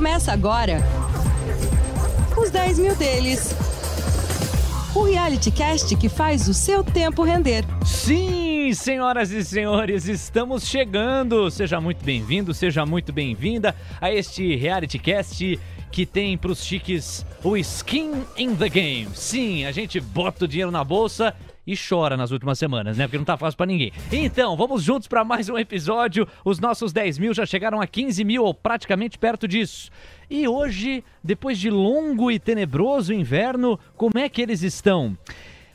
Começa agora os 10 mil deles. O reality cast que faz o seu tempo render. Sim, senhoras e senhores, estamos chegando. Seja muito bem-vindo, seja muito bem-vinda a este reality cast que tem pros chiques o skin in the game. Sim, a gente bota o dinheiro na bolsa e chora nas últimas semanas, né? Porque não tá fácil para ninguém. Então, vamos juntos para mais um episódio. Os nossos 10 mil já chegaram a 15 mil, ou praticamente perto disso. E hoje, depois de longo e tenebroso inverno, como é que eles estão?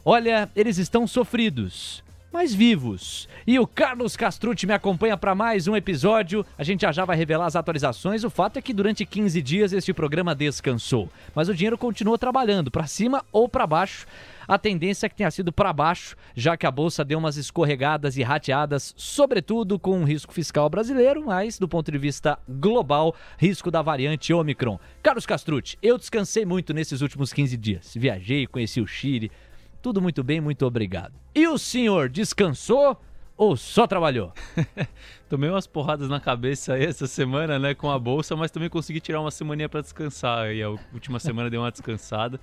Olha, eles estão sofridos mas vivos. E o Carlos Castrucci me acompanha para mais um episódio. A gente já já vai revelar as atualizações. O fato é que durante 15 dias este programa descansou, mas o dinheiro continuou trabalhando para cima ou para baixo. A tendência é que tenha sido para baixo, já que a bolsa deu umas escorregadas e rateadas, sobretudo com o risco fiscal brasileiro, mas do ponto de vista global, risco da variante Omicron. Carlos Castrucci, eu descansei muito nesses últimos 15 dias. Viajei, conheci o Chile, tudo muito bem, muito obrigado. E o senhor descansou ou só trabalhou? Tomei umas porradas na cabeça aí essa semana, né, com a bolsa, mas também consegui tirar uma semaninha para descansar. E a última semana deu uma descansada.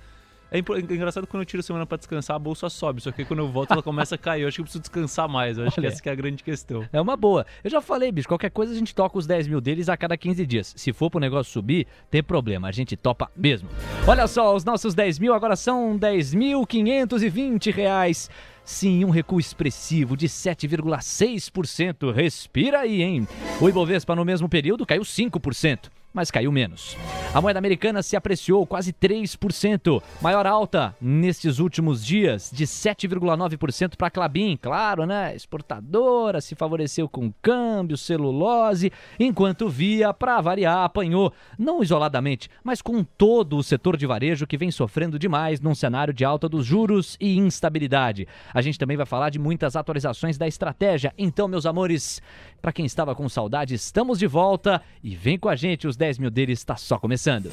É, é engraçado quando eu tiro a semana para descansar, a bolsa sobe. Só que quando eu volto, ela começa a cair. Eu acho que eu preciso descansar mais. Eu acho Olha, que essa que é a grande questão. É uma boa. Eu já falei, bicho, qualquer coisa a gente toca os 10 mil deles a cada 15 dias. Se for pro negócio subir, tem problema. A gente topa mesmo. Olha só, os nossos 10 mil agora são 10.520 reais. Sim, um recuo expressivo de 7,6%. Respira aí, hein? O Ibovespa no mesmo período caiu 5% mas caiu menos. A moeda americana se apreciou quase 3%, maior alta nestes últimos dias, de 7,9% para a Clabin, claro, né? Exportadora, se favoreceu com câmbio, celulose, enquanto Via, para variar, apanhou, não isoladamente, mas com todo o setor de varejo que vem sofrendo demais num cenário de alta dos juros e instabilidade. A gente também vai falar de muitas atualizações da estratégia. Então, meus amores, para quem estava com saudade, estamos de volta e vem com a gente os 10 mil deles está só começando.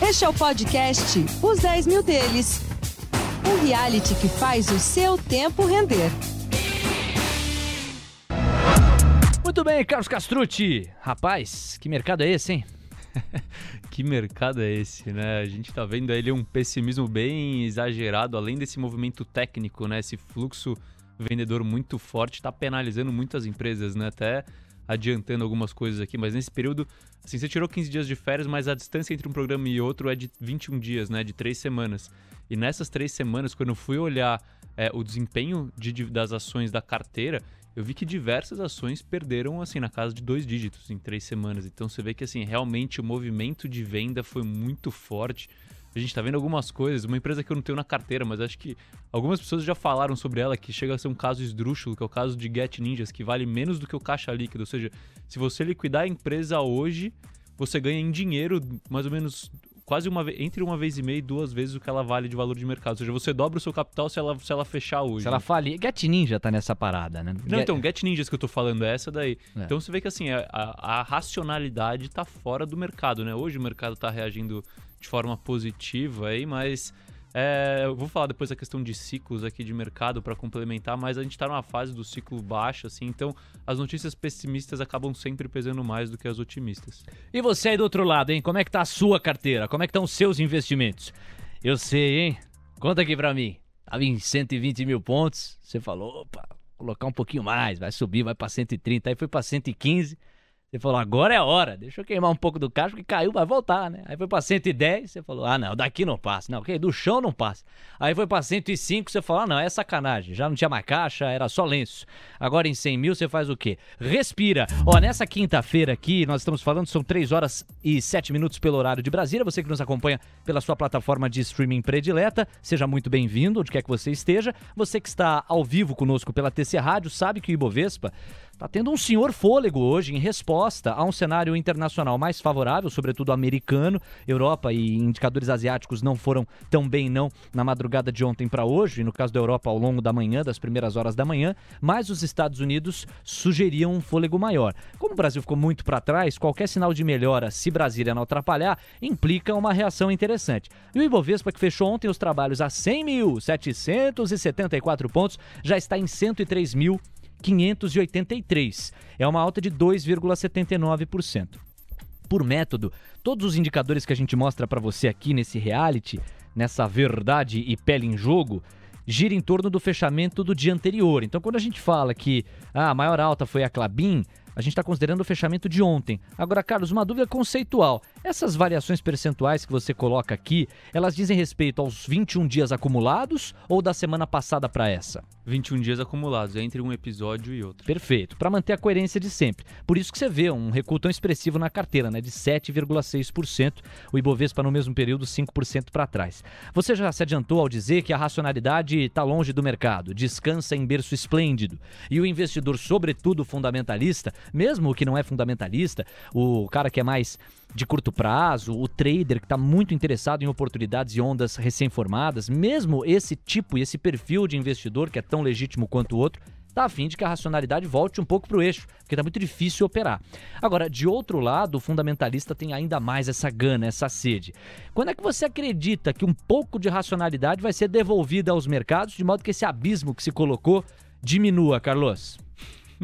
Este é o podcast Os 10 mil deles. Um reality que faz o seu tempo render. Muito bem, Carlos Castrucci. Rapaz, que mercado é esse, hein? que mercado é esse, né? A gente tá vendo aí um pessimismo bem exagerado, além desse movimento técnico, né? Esse fluxo vendedor muito forte está penalizando muitas empresas, né? Até adiantando algumas coisas aqui, mas nesse período, assim, você tirou 15 dias de férias, mas a distância entre um programa e outro é de 21 dias, né? De três semanas. E nessas três semanas, quando eu fui olhar é, o desempenho de, de, das ações da carteira, eu vi que diversas ações perderam, assim, na casa de dois dígitos em três semanas. Então você vê que, assim, realmente o movimento de venda foi muito forte. A gente está vendo algumas coisas, uma empresa que eu não tenho na carteira, mas acho que algumas pessoas já falaram sobre ela, que chega a ser um caso esdrúxulo, que é o caso de Get Ninjas, que vale menos do que o caixa líquido. Ou seja, se você liquidar a empresa hoje, você ganha em dinheiro mais ou menos quase uma vez, entre uma vez e meia e duas vezes o que ela vale de valor de mercado. Ou seja, você dobra o seu capital se ela, se ela fechar hoje. Se ela falir. Get Ninja tá nessa parada, né? Não, Get... então, Get Ninjas que eu tô falando é essa daí. É. Então você vê que assim, a, a, racionalidade tá fora do mercado, né? Hoje o mercado tá reagindo de forma positiva aí, mas é, eu vou falar depois da questão de ciclos aqui de mercado para complementar, mas a gente está numa fase do ciclo baixo, assim, então as notícias pessimistas acabam sempre pesando mais do que as otimistas. E você aí do outro lado, hein? Como é que tá a sua carteira? Como é que estão os seus investimentos? Eu sei, hein? Conta aqui para mim. Tava em 120 mil pontos, você falou, opa, colocar um pouquinho mais, vai subir, vai para 130, aí foi para 115. Você falou, agora é a hora, deixa eu queimar um pouco do caixa, que caiu, vai voltar, né? Aí foi pra 110, você falou, ah, não, daqui não passa. Não, ok, do chão não passa. Aí foi pra 105, você falou, ah, não, é sacanagem, já não tinha mais caixa, era só lenço. Agora em 100 mil você faz o quê? Respira. Ó, nessa quinta-feira aqui, nós estamos falando, são 3 horas e 7 minutos pelo horário de Brasília. Você que nos acompanha pela sua plataforma de streaming predileta, seja muito bem-vindo, onde quer que você esteja. Você que está ao vivo conosco pela TC Rádio, sabe que o Ibovespa Está tendo um senhor fôlego hoje em resposta a um cenário internacional mais favorável, sobretudo americano. Europa e indicadores asiáticos não foram tão bem não na madrugada de ontem para hoje, no caso da Europa ao longo da manhã, das primeiras horas da manhã, mas os Estados Unidos sugeriam um fôlego maior. Como o Brasil ficou muito para trás, qualquer sinal de melhora, se Brasília não atrapalhar, implica uma reação interessante. E o Ibovespa, que fechou ontem os trabalhos a 100.774 pontos, já está em 103 mil 583. É uma alta de 2,79%. por método, todos os indicadores que a gente mostra para você aqui nesse reality, nessa verdade e pele em jogo, gira em torno do fechamento do dia anterior. Então, quando a gente fala que ah, a maior alta foi a Clabin, a gente está considerando o fechamento de ontem. Agora, Carlos, uma dúvida conceitual. Essas variações percentuais que você coloca aqui, elas dizem respeito aos 21 dias acumulados ou da semana passada para essa? 21 dias acumulados, entre um episódio e outro. Perfeito, para manter a coerência de sempre. Por isso que você vê um recuo tão expressivo na carteira, né, de 7,6%, o Ibovespa no mesmo período 5% para trás. Você já se adiantou ao dizer que a racionalidade está longe do mercado, descansa em berço esplêndido, e o investidor, sobretudo fundamentalista, mesmo o que não é fundamentalista, o cara que é mais de curto prazo, o trader que está muito interessado em oportunidades e ondas recém-formadas, mesmo esse tipo e esse perfil de investidor que é tão legítimo quanto o outro, está afim de que a racionalidade volte um pouco para o eixo, porque está muito difícil operar. Agora, de outro lado, o fundamentalista tem ainda mais essa gana, essa sede. Quando é que você acredita que um pouco de racionalidade vai ser devolvida aos mercados, de modo que esse abismo que se colocou diminua, Carlos?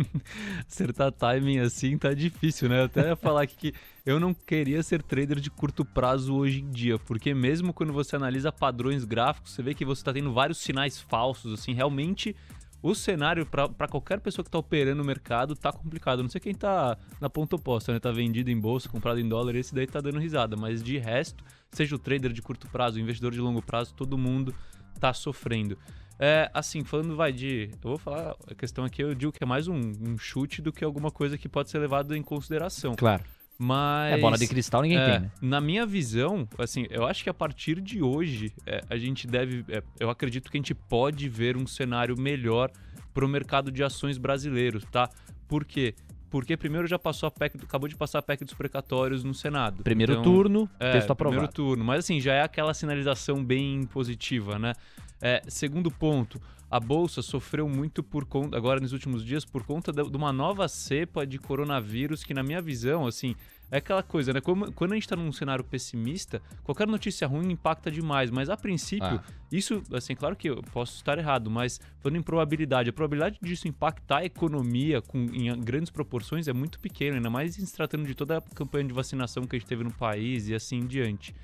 Acertar timing assim tá difícil, né? Até falar aqui que eu não queria ser trader de curto prazo hoje em dia, porque mesmo quando você analisa padrões gráficos, você vê que você está tendo vários sinais falsos, assim, realmente o cenário para qualquer pessoa que está operando no mercado tá complicado. Não sei quem tá na ponta oposta, né? Tá vendido em bolsa, comprado em dólar, esse daí tá dando risada, mas de resto, seja o trader de curto prazo, o investidor de longo prazo, todo mundo tá sofrendo. É, assim, falando vai de. Eu vou falar a questão aqui, eu digo que é mais um, um chute do que alguma coisa que pode ser levado em consideração. Claro. Mas. É bola de cristal, ninguém é, tem, né? Na minha visão, assim, eu acho que a partir de hoje é, a gente deve. É, eu acredito que a gente pode ver um cenário melhor para o mercado de ações brasileiro, tá? Por quê? Porque primeiro já passou a PEC, acabou de passar a PEC dos precatórios no Senado. Primeiro então, turno, é, texto aprovado. Primeiro turno, mas assim, já é aquela sinalização bem positiva, né? É, segundo ponto, a bolsa sofreu muito por conta, agora nos últimos dias, por conta de, uma nova cepa de coronavírus que, na minha visão, assim, é aquela coisa, né? Como, quando a gente está num cenário pessimista, qualquer notícia ruim impacta demais. Mas a princípio, ah. isso, assim, claro que eu posso estar errado, mas falando em probabilidade, a probabilidade disso impactar a economia com, em grandes proporções é muito pequena, ainda mais se tratando de toda a campanha de vacinação que a gente teve no país e assim em diante.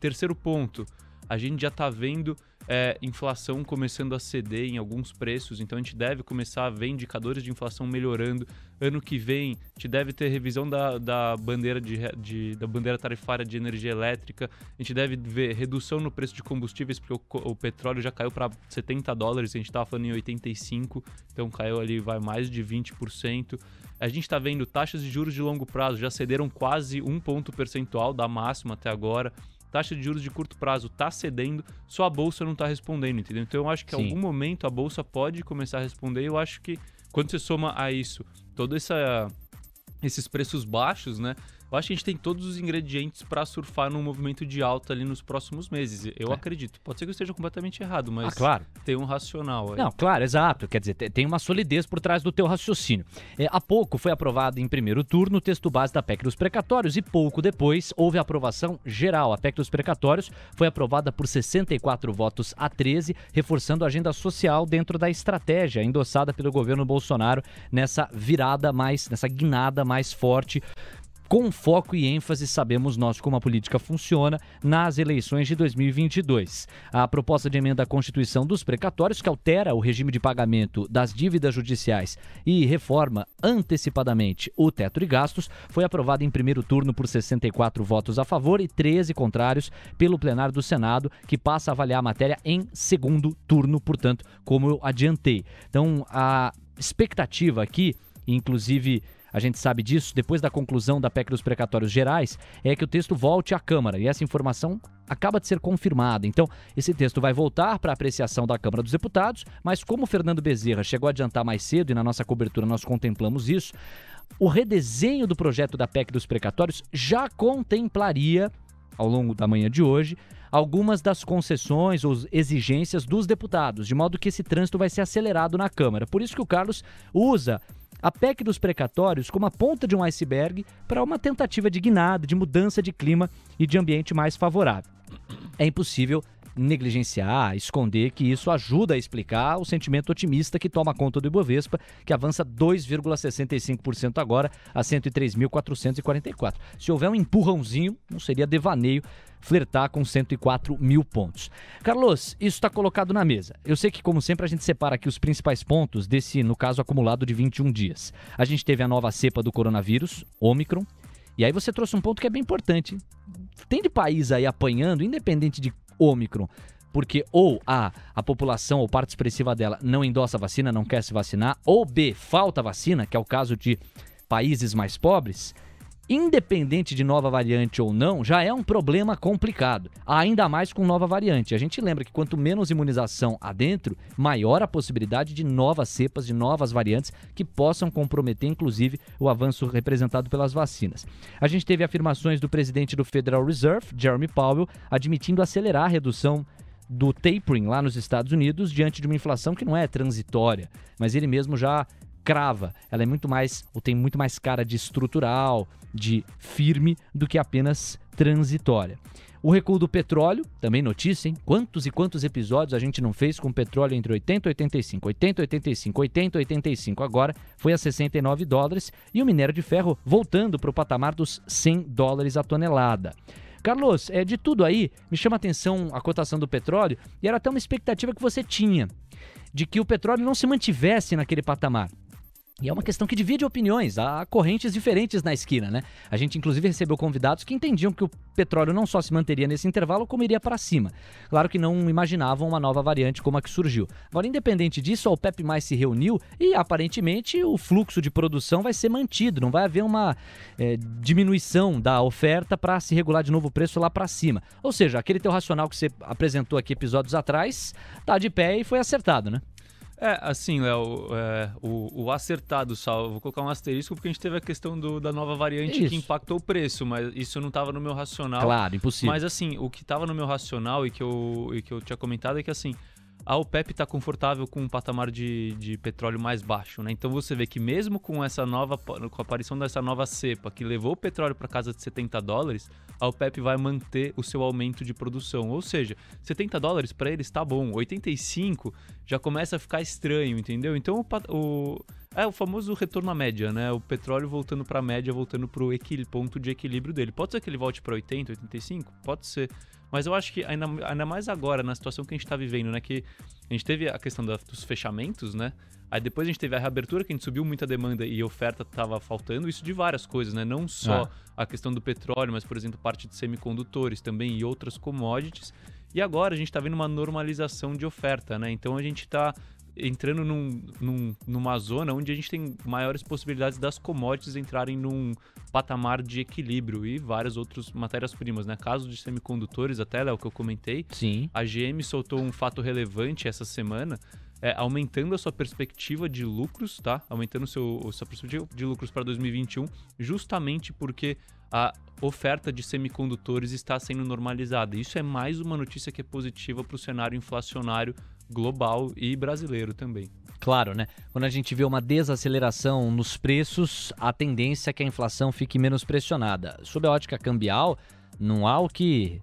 Terceiro ponto, a gente já está vendo é, inflação começando a ceder em alguns preços, então a gente deve começar a ver indicadores de inflação melhorando. Ano que vem, a gente deve ter revisão da, da, bandeira, de, de, da bandeira tarifária de energia elétrica, a gente deve ver redução no preço de combustíveis, porque o, o petróleo já caiu para 70 dólares, a gente estava falando em 85, então caiu ali, vai mais de 20%. A gente está vendo taxas de juros de longo prazo já cederam quase um ponto percentual da máxima até agora taxa de juros de curto prazo está cedendo, só a bolsa não está respondendo, entendeu? Então eu acho que em algum momento a bolsa pode começar a responder. E eu acho que quando você soma a isso todo essa, esses preços baixos, né? Eu acho que a gente tem todos os ingredientes para surfar num movimento de alta ali nos próximos meses. Eu é. acredito. Pode ser que eu esteja completamente errado, mas ah, claro. tem um racional aí. Não, claro, exato. Quer dizer, tem uma solidez por trás do teu raciocínio. É, há pouco foi aprovado em primeiro turno o texto base da PEC dos precatórios e pouco depois houve a aprovação geral. A PEC dos precatórios foi aprovada por 64 votos a 13, reforçando a agenda social dentro da estratégia endossada pelo governo Bolsonaro nessa virada mais, nessa guinada mais forte com foco e ênfase, sabemos nós como a política funciona, nas eleições de 2022. A proposta de emenda à Constituição dos precatórios, que altera o regime de pagamento das dívidas judiciais e reforma antecipadamente o teto de gastos, foi aprovada em primeiro turno por 64 votos a favor e 13 contrários pelo plenário do Senado, que passa a avaliar a matéria em segundo turno, portanto, como eu adiantei. Então, a expectativa aqui, inclusive a gente sabe disso, depois da conclusão da PEC dos precatórios gerais, é que o texto volte à Câmara. E essa informação acaba de ser confirmada. Então, esse texto vai voltar para apreciação da Câmara dos Deputados, mas como o Fernando Bezerra chegou a adiantar mais cedo e na nossa cobertura nós contemplamos isso, o redesenho do projeto da PEC dos precatórios já contemplaria, ao longo da manhã de hoje, algumas das concessões ou exigências dos deputados, de modo que esse trânsito vai ser acelerado na Câmara. Por isso que o Carlos usa a PEC dos precatórios como a ponta de um iceberg para uma tentativa de guinada, de mudança de clima e de ambiente mais favorável. É impossível negligenciar, esconder que isso ajuda a explicar o sentimento otimista que toma conta do Ibovespa, que avança 2,65% agora a 103.444. Se houver um empurrãozinho, não seria devaneio flertar com 104 mil pontos. Carlos, isso está colocado na mesa. Eu sei que, como sempre, a gente separa aqui os principais pontos desse, no caso, acumulado de 21 dias. A gente teve a nova cepa do coronavírus, Omicron, e aí você trouxe um ponto que é bem importante. Tem de país aí apanhando, independente de Ômicron, porque ou A, a população ou parte expressiva dela não endossa a vacina, não quer se vacinar, ou B, falta vacina, que é o caso de países mais pobres, independente de nova variante ou não, já é um problema complicado. Ainda mais com nova variante. A gente lembra que quanto menos imunização adentro, maior a possibilidade de novas cepas, de novas variantes que possam comprometer, inclusive, o avanço representado pelas vacinas. A gente teve afirmações do presidente do Federal Reserve, Jeremy Powell, admitindo acelerar a redução do tapering lá nos Estados Unidos diante de uma inflação que não é transitória, mas ele mesmo já crava. Ela é muito mais, ou tem muito mais cara de estrutural, de firme, do que apenas transitória. O recuo do petróleo, também notícia, hein? Quantos e quantos episódios a gente não fez com petróleo entre 80 e 85, 80 e 85, 80 e 85, agora foi a 69 dólares e o minério de ferro voltando para o patamar dos 100 dólares a tonelada. Carlos, é, de tudo aí, me chama a atenção a cotação do petróleo e era até uma expectativa que você tinha de que o petróleo não se mantivesse naquele patamar. E é uma questão que divide opiniões, há correntes diferentes na esquina, né? A gente inclusive recebeu convidados que entendiam que o petróleo não só se manteria nesse intervalo, como iria para cima. Claro que não imaginavam uma nova variante como a que surgiu. Agora, independente disso, a OPEP mais se reuniu e aparentemente o fluxo de produção vai ser mantido, não vai haver uma é, diminuição da oferta para se regular de novo o preço lá para cima. Ou seja, aquele teu racional que você apresentou aqui episódios atrás, tá de pé e foi acertado, né? É, assim, Léo, é, o, o, acertado, só, vou colocar um asterisco porque a gente teve a questão do, da nova variante isso. que impactou o preço, mas isso não estava no meu racional. Claro, impossível. Mas assim, o que estava no meu racional e que, eu, e que eu tinha comentado é que assim, a OPEP está confortável com um patamar de, de petróleo mais baixo, né? Então você vê que mesmo com essa nova, com a aparição dessa nova cepa que levou o petróleo para casa de 70 dólares, a OPEP vai manter o seu aumento de produção. Ou seja, 70 dólares para eles está bom, 85 já começa a ficar estranho, entendeu? Então o, o é o famoso retorno à média, né? O petróleo voltando para a média, voltando para o ponto de equilíbrio dele. Pode ser que ele volte para 80, 85? Pode ser. Mas eu acho que ainda, ainda mais agora, na situação que a gente está vivendo, né? Que a gente teve a questão da, dos fechamentos, né? Aí depois a gente teve a reabertura, que a gente subiu muita demanda e oferta estava faltando, isso de várias coisas, né? Não só ah. a questão do petróleo, mas, por exemplo, parte de semicondutores também e outras commodities. E agora a gente está vendo uma normalização de oferta, né? Então a gente está entrando num, num, numa zona onde a gente tem maiores possibilidades das commodities entrarem num patamar de equilíbrio e várias outras matérias-primas, né? Caso de semicondutores, até, é o que eu comentei. Sim. A GM soltou um fato relevante essa semana, é, aumentando a sua perspectiva de lucros, tá? Aumentando seu, a sua perspectiva de lucros para 2021, justamente porque a oferta de semicondutores está sendo normalizada. Isso é mais uma notícia que é positiva para o cenário inflacionário global e brasileiro também. Claro, né? Quando a gente vê uma desaceleração nos preços, a tendência é que a inflação fique menos pressionada. Sob a ótica cambial, não há o que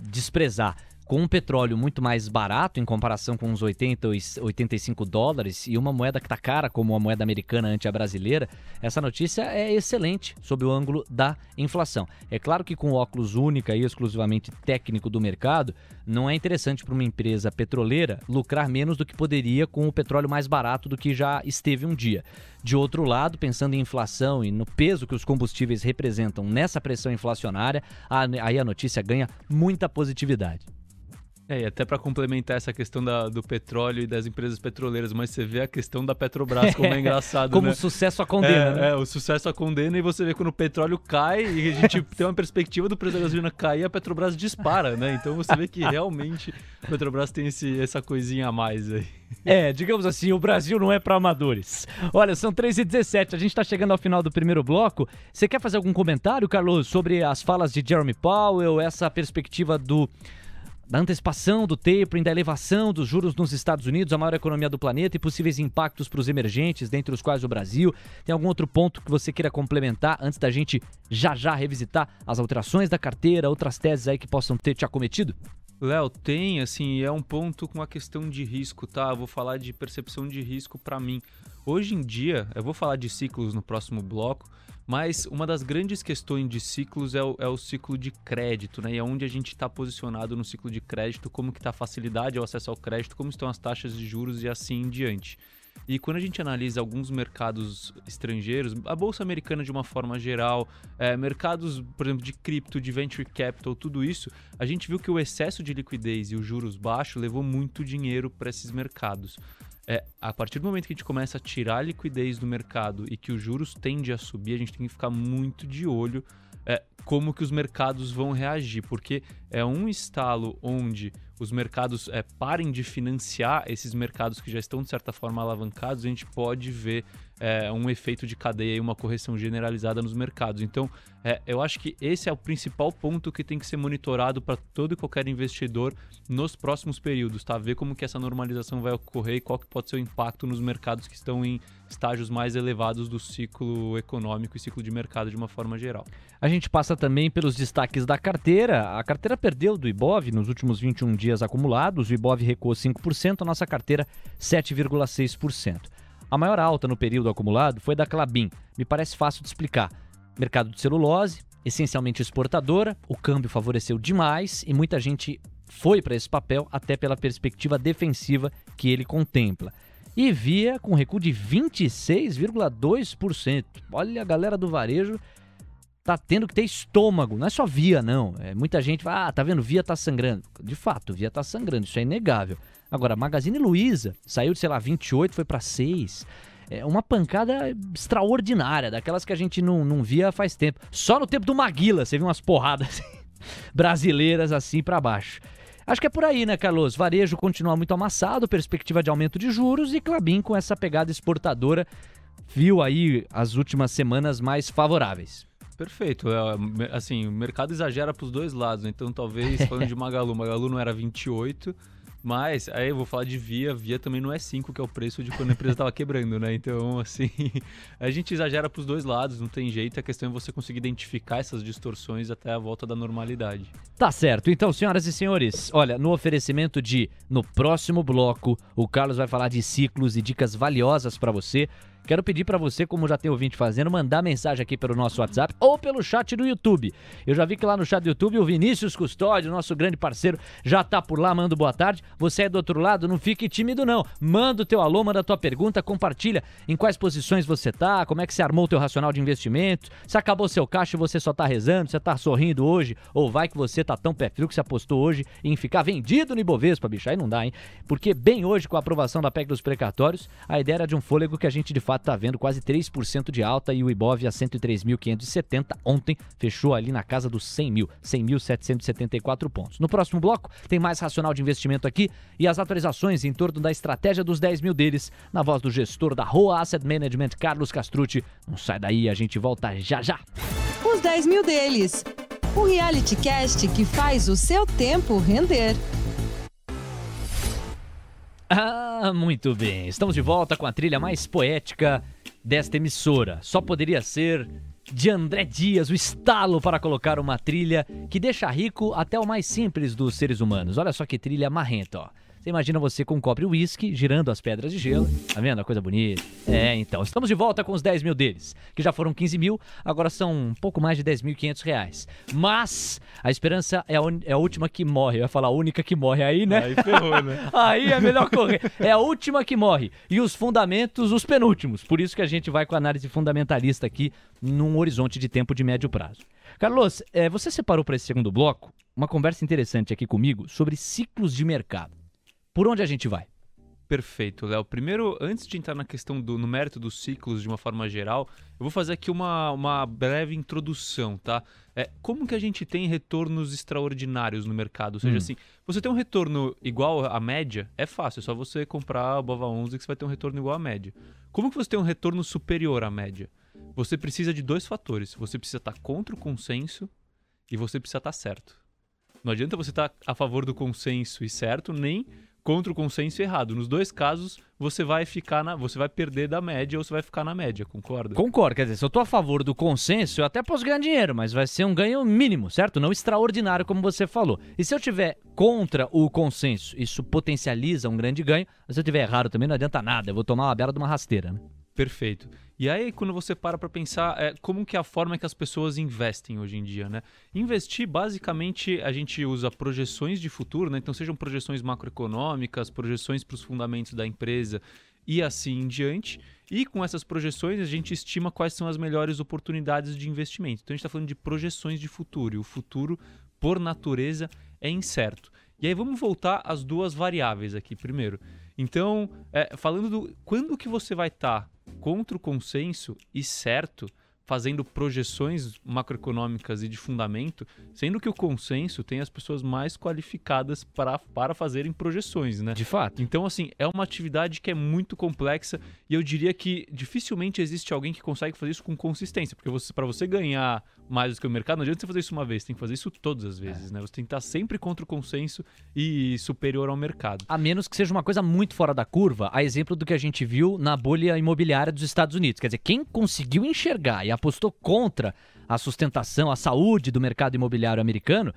desprezar com um petróleo muito mais barato em comparação com uns 80 ou 85 dólares e uma moeda que está cara como a moeda americana ante a brasileira, essa notícia é excelente sob o ângulo da inflação. É claro que com o óculos única e exclusivamente técnico do mercado, não é interessante para uma empresa petroleira lucrar menos do que poderia com o petróleo mais barato do que já esteve um dia. De outro lado, pensando em inflação e no peso que os combustíveis representam nessa pressão inflacionária, aí a notícia ganha muita positividade. É, e até para complementar essa questão da, do petróleo e das empresas petroleiras, mas você vê a questão da Petrobras, como é engraçado, como né? o sucesso a condena, é, né? É, o sucesso a condena e você vê quando o petróleo cai e a gente tem uma perspectiva do preço da gasolina cair, a Petrobras dispara, né? Então você vê que realmente a Petrobras tem esse, essa coisinha a mais aí. É, digamos assim, o Brasil não é para amadores. Olha, são 3h17, a gente está chegando ao final do primeiro bloco. Você quer fazer algum comentário, Carlos, sobre as falas de Jeremy Powell, essa perspectiva do da antecipação do tapering, da elevação dos juros nos Estados Unidos, a maior economia do planeta e possíveis impactos para os emergentes, dentre os quais o Brasil. Tem algum outro ponto que você queira complementar antes da gente já já revisitar as alterações da carteira, outras teses aí que possam ter te acometido? Léo, tem, assim, é um ponto com a questão de risco, tá? Eu vou falar de percepção de risco para mim. Hoje em dia, eu vou falar de ciclos no próximo bloco, mas uma das grandes questões de ciclos é o, é o ciclo de crédito, né? E é onde a gente está posicionado no ciclo de crédito, como que está a facilidade ao acesso ao crédito, como estão as taxas de juros e assim em diante. E quando a gente analisa alguns mercados estrangeiros, a bolsa americana de uma forma geral, é, mercados, por exemplo, de cripto, de venture capital, tudo isso, a gente viu que o excesso de liquidez e os juros baixos levou muito dinheiro para esses mercados. É, a partir do momento que a gente começa a tirar a liquidez do mercado e que os juros tendem a subir, a gente tem que ficar muito de olho é, como que os mercados vão reagir, porque é um estalo onde os mercados é, parem de financiar esses mercados que já estão, de certa forma, alavancados, a gente pode ver é, um efeito de cadeia e uma correção generalizada nos mercados. Então, é, eu acho que esse é o principal ponto que tem que ser monitorado para todo e qualquer investidor nos próximos períodos, tá? Ver como que essa normalização vai ocorrer e qual que pode ser o impacto nos mercados que estão em estágios mais elevados do ciclo econômico e ciclo de mercado de uma forma geral. A gente passa também pelos destaques da carteira. A carteira perdeu do Ibov nos últimos 21 dias acumulados, o Ibov recuou 5%, a nossa carteira 7,6%. A maior alta no período acumulado foi da Clabin. Me parece fácil de explicar. Mercado de celulose, essencialmente exportadora, o câmbio favoreceu demais e muita gente foi para esse papel até pela perspectiva defensiva que ele contempla. E via com recuo de 26,2%. Olha, a galera do varejo tá tendo que ter estômago, não é só via não. É, muita gente fala, ah, tá vendo, via tá sangrando. De fato, via tá sangrando, isso é inegável. Agora, Magazine Luiza saiu de, sei lá, 28, foi para 6. É uma pancada extraordinária, daquelas que a gente não, não via faz tempo. Só no tempo do Maguila você viu umas porradas brasileiras assim para baixo. Acho que é por aí, né, Carlos? Varejo continua muito amassado, perspectiva de aumento de juros e Clabin com essa pegada exportadora viu aí as últimas semanas mais favoráveis. Perfeito. É, assim, o mercado exagera para os dois lados. Né? Então, talvez, falando de Magalu, Magalu não era 28, mas aí eu vou falar de Via, Via também não é 5, que é o preço de quando a empresa estava quebrando, né? Então, assim, a gente exagera para os dois lados, não tem jeito, a questão é você conseguir identificar essas distorções até a volta da normalidade. Tá certo. Então, senhoras e senhores, olha, no oferecimento de no próximo bloco, o Carlos vai falar de ciclos e dicas valiosas para você. Quero pedir para você, como já tem ouvinte fazendo, mandar mensagem aqui pelo nosso WhatsApp ou pelo chat do YouTube. Eu já vi que lá no chat do YouTube o Vinícius Custódio, nosso grande parceiro, já tá por lá, manda boa tarde. Você é do outro lado, não fique tímido não. Manda o teu alô, manda a tua pergunta, compartilha em quais posições você tá, como é que você armou o teu racional de investimento, se acabou seu caixa e você só tá rezando, você tá sorrindo hoje, ou vai que você tá tão pé frio que você apostou hoje em ficar vendido no Ibovespa, bicho, aí não dá, hein? Porque bem hoje, com a aprovação da PEC dos precatórios, a ideia era de um fôlego que a gente de fato fato está vendo quase 3% de alta e o Ibov a 103.570 ontem fechou ali na casa dos 100 mil, 100.774 pontos. No próximo bloco tem mais racional de investimento aqui e as atualizações em torno da estratégia dos 10 mil deles na voz do gestor da Roa Asset Management, Carlos Castrucci. Não sai daí, a gente volta já já. Os 10 mil deles. O reality cast que faz o seu tempo render. Ah, muito bem. Estamos de volta com a trilha mais poética desta emissora. Só poderia ser de André Dias, o estalo para colocar uma trilha que deixa rico até o mais simples dos seres humanos. Olha só que trilha marrenta, ó. Você imagina você com um cobre whisky, girando as pedras de gelo. Tá vendo a coisa bonita? É, então. Estamos de volta com os 10 mil deles, que já foram 15 mil, agora são um pouco mais de 10.500 reais. Mas a esperança é a, é a, última que morre. Eu ia falar a única que morre aí, né? Aí ferrou, né? aí é melhor correr. É a última que morre. E os fundamentos, os penúltimos. Por isso que a gente vai com a análise fundamentalista aqui num horizonte de tempo de médio prazo. Carlos, é, você separou para esse segundo bloco uma conversa interessante aqui comigo sobre ciclos de mercado. Por onde a gente vai? Perfeito, Léo. Primeiro, antes de entrar na questão do no mérito dos ciclos de uma forma geral, eu vou fazer aqui uma, uma breve introdução, tá? É, como que a gente tem retornos extraordinários no mercado? Ou seja, hum. assim, você tem um retorno igual à média, é fácil, é só você comprar a Bova 11 que você vai ter um retorno igual à média. Como que você tem um retorno superior à média? Você precisa de dois fatores. Você precisa estar contra o consenso e você precisa estar certo. Não adianta você estar a favor do consenso e certo, nem contra o consenso errado. Nos dois casos, você vai ficar na, você vai perder da média ou você vai ficar na média, concorda? Concordo, quer dizer, se eu tô a favor do consenso, eu até posso ganhar dinheiro, mas vai ser um ganho mínimo, certo? Não extraordinário, como você falou. E se eu tiver contra o consenso, isso potencializa um grande ganho, mas se eu tiver errado também não adianta nada, eu vou tomar uma bela de uma rasteira, né? Perfeito. E aí, quando você para para pensar, é, como que é a forma que as pessoas investem hoje em dia, né? Investir, basicamente, a gente usa projeções de futuro, né? Então, sejam projeções macroeconômicas, projeções para os fundamentos da empresa e assim em diante. E com essas projeções, a gente estima quais são as melhores oportunidades de investimento. Então, a gente está falando de projeções de futuro. E o futuro, por natureza, é incerto. E aí, vamos voltar às duas variáveis aqui primeiro. Então, é, falando do quando que você vai estar tá contra o consenso e certo, fazendo projeções macroeconômicas e de fundamento, sendo que o consenso tem as pessoas mais qualificadas para, para fazerem projeções, né? De fato. Então, assim, é uma atividade que é muito complexa e eu diria que dificilmente existe alguém que consegue fazer isso com consistência, porque você, para você ganhar mais do que o mercado, não adianta você fazer isso uma vez, tem que fazer isso todas as vezes, é. né? Você tem que estar sempre contra o consenso e superior ao mercado. A menos que seja uma coisa muito fora da curva, a exemplo do que a gente viu na bolha imobiliária dos Estados Unidos. Quer dizer, quem conseguiu enxergar e apostou contra a sustentação, a saúde do mercado imobiliário americano,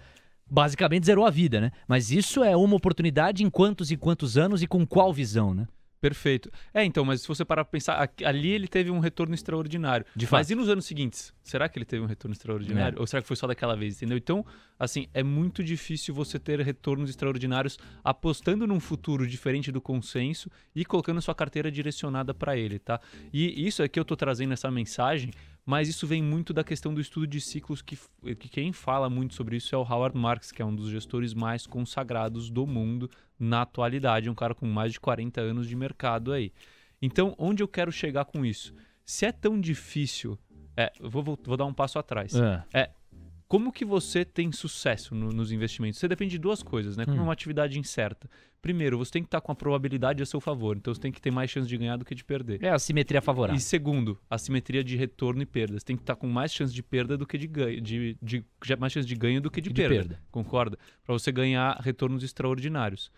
basicamente zerou a vida, né? Mas isso é uma oportunidade em quantos e quantos anos e com qual visão, né? Perfeito. É, então, mas se você parar para pensar, ali ele teve um retorno extraordinário. De fato. Mas e nos anos seguintes? Será que ele teve um retorno extraordinário? É. Ou será que foi só daquela vez, entendeu? Então, assim, é muito difícil você ter retornos extraordinários apostando num futuro diferente do consenso e colocando sua carteira direcionada para ele, tá? E isso é que eu tô trazendo essa mensagem mas isso vem muito da questão do estudo de ciclos, que, que quem fala muito sobre isso é o Howard Marks, que é um dos gestores mais consagrados do mundo na atualidade, um cara com mais de 40 anos de mercado aí. Então, onde eu quero chegar com isso? Se é tão difícil, é, vou, vou, vou dar um passo atrás. É. é como que você tem sucesso no, nos investimentos? Você depende de duas coisas, né? Como hum. é uma atividade incerta. Primeiro, você tem que estar com a probabilidade a seu favor. Então, você tem que ter mais chance de ganhar do que de perder. É a simetria favorável. E segundo, a simetria de retorno e perda. Você tem que estar com mais chance de perda do que de ganho. De, de, de mais chance de ganho do que de, de perda, perda. Concorda? Para você ganhar retornos extraordinários.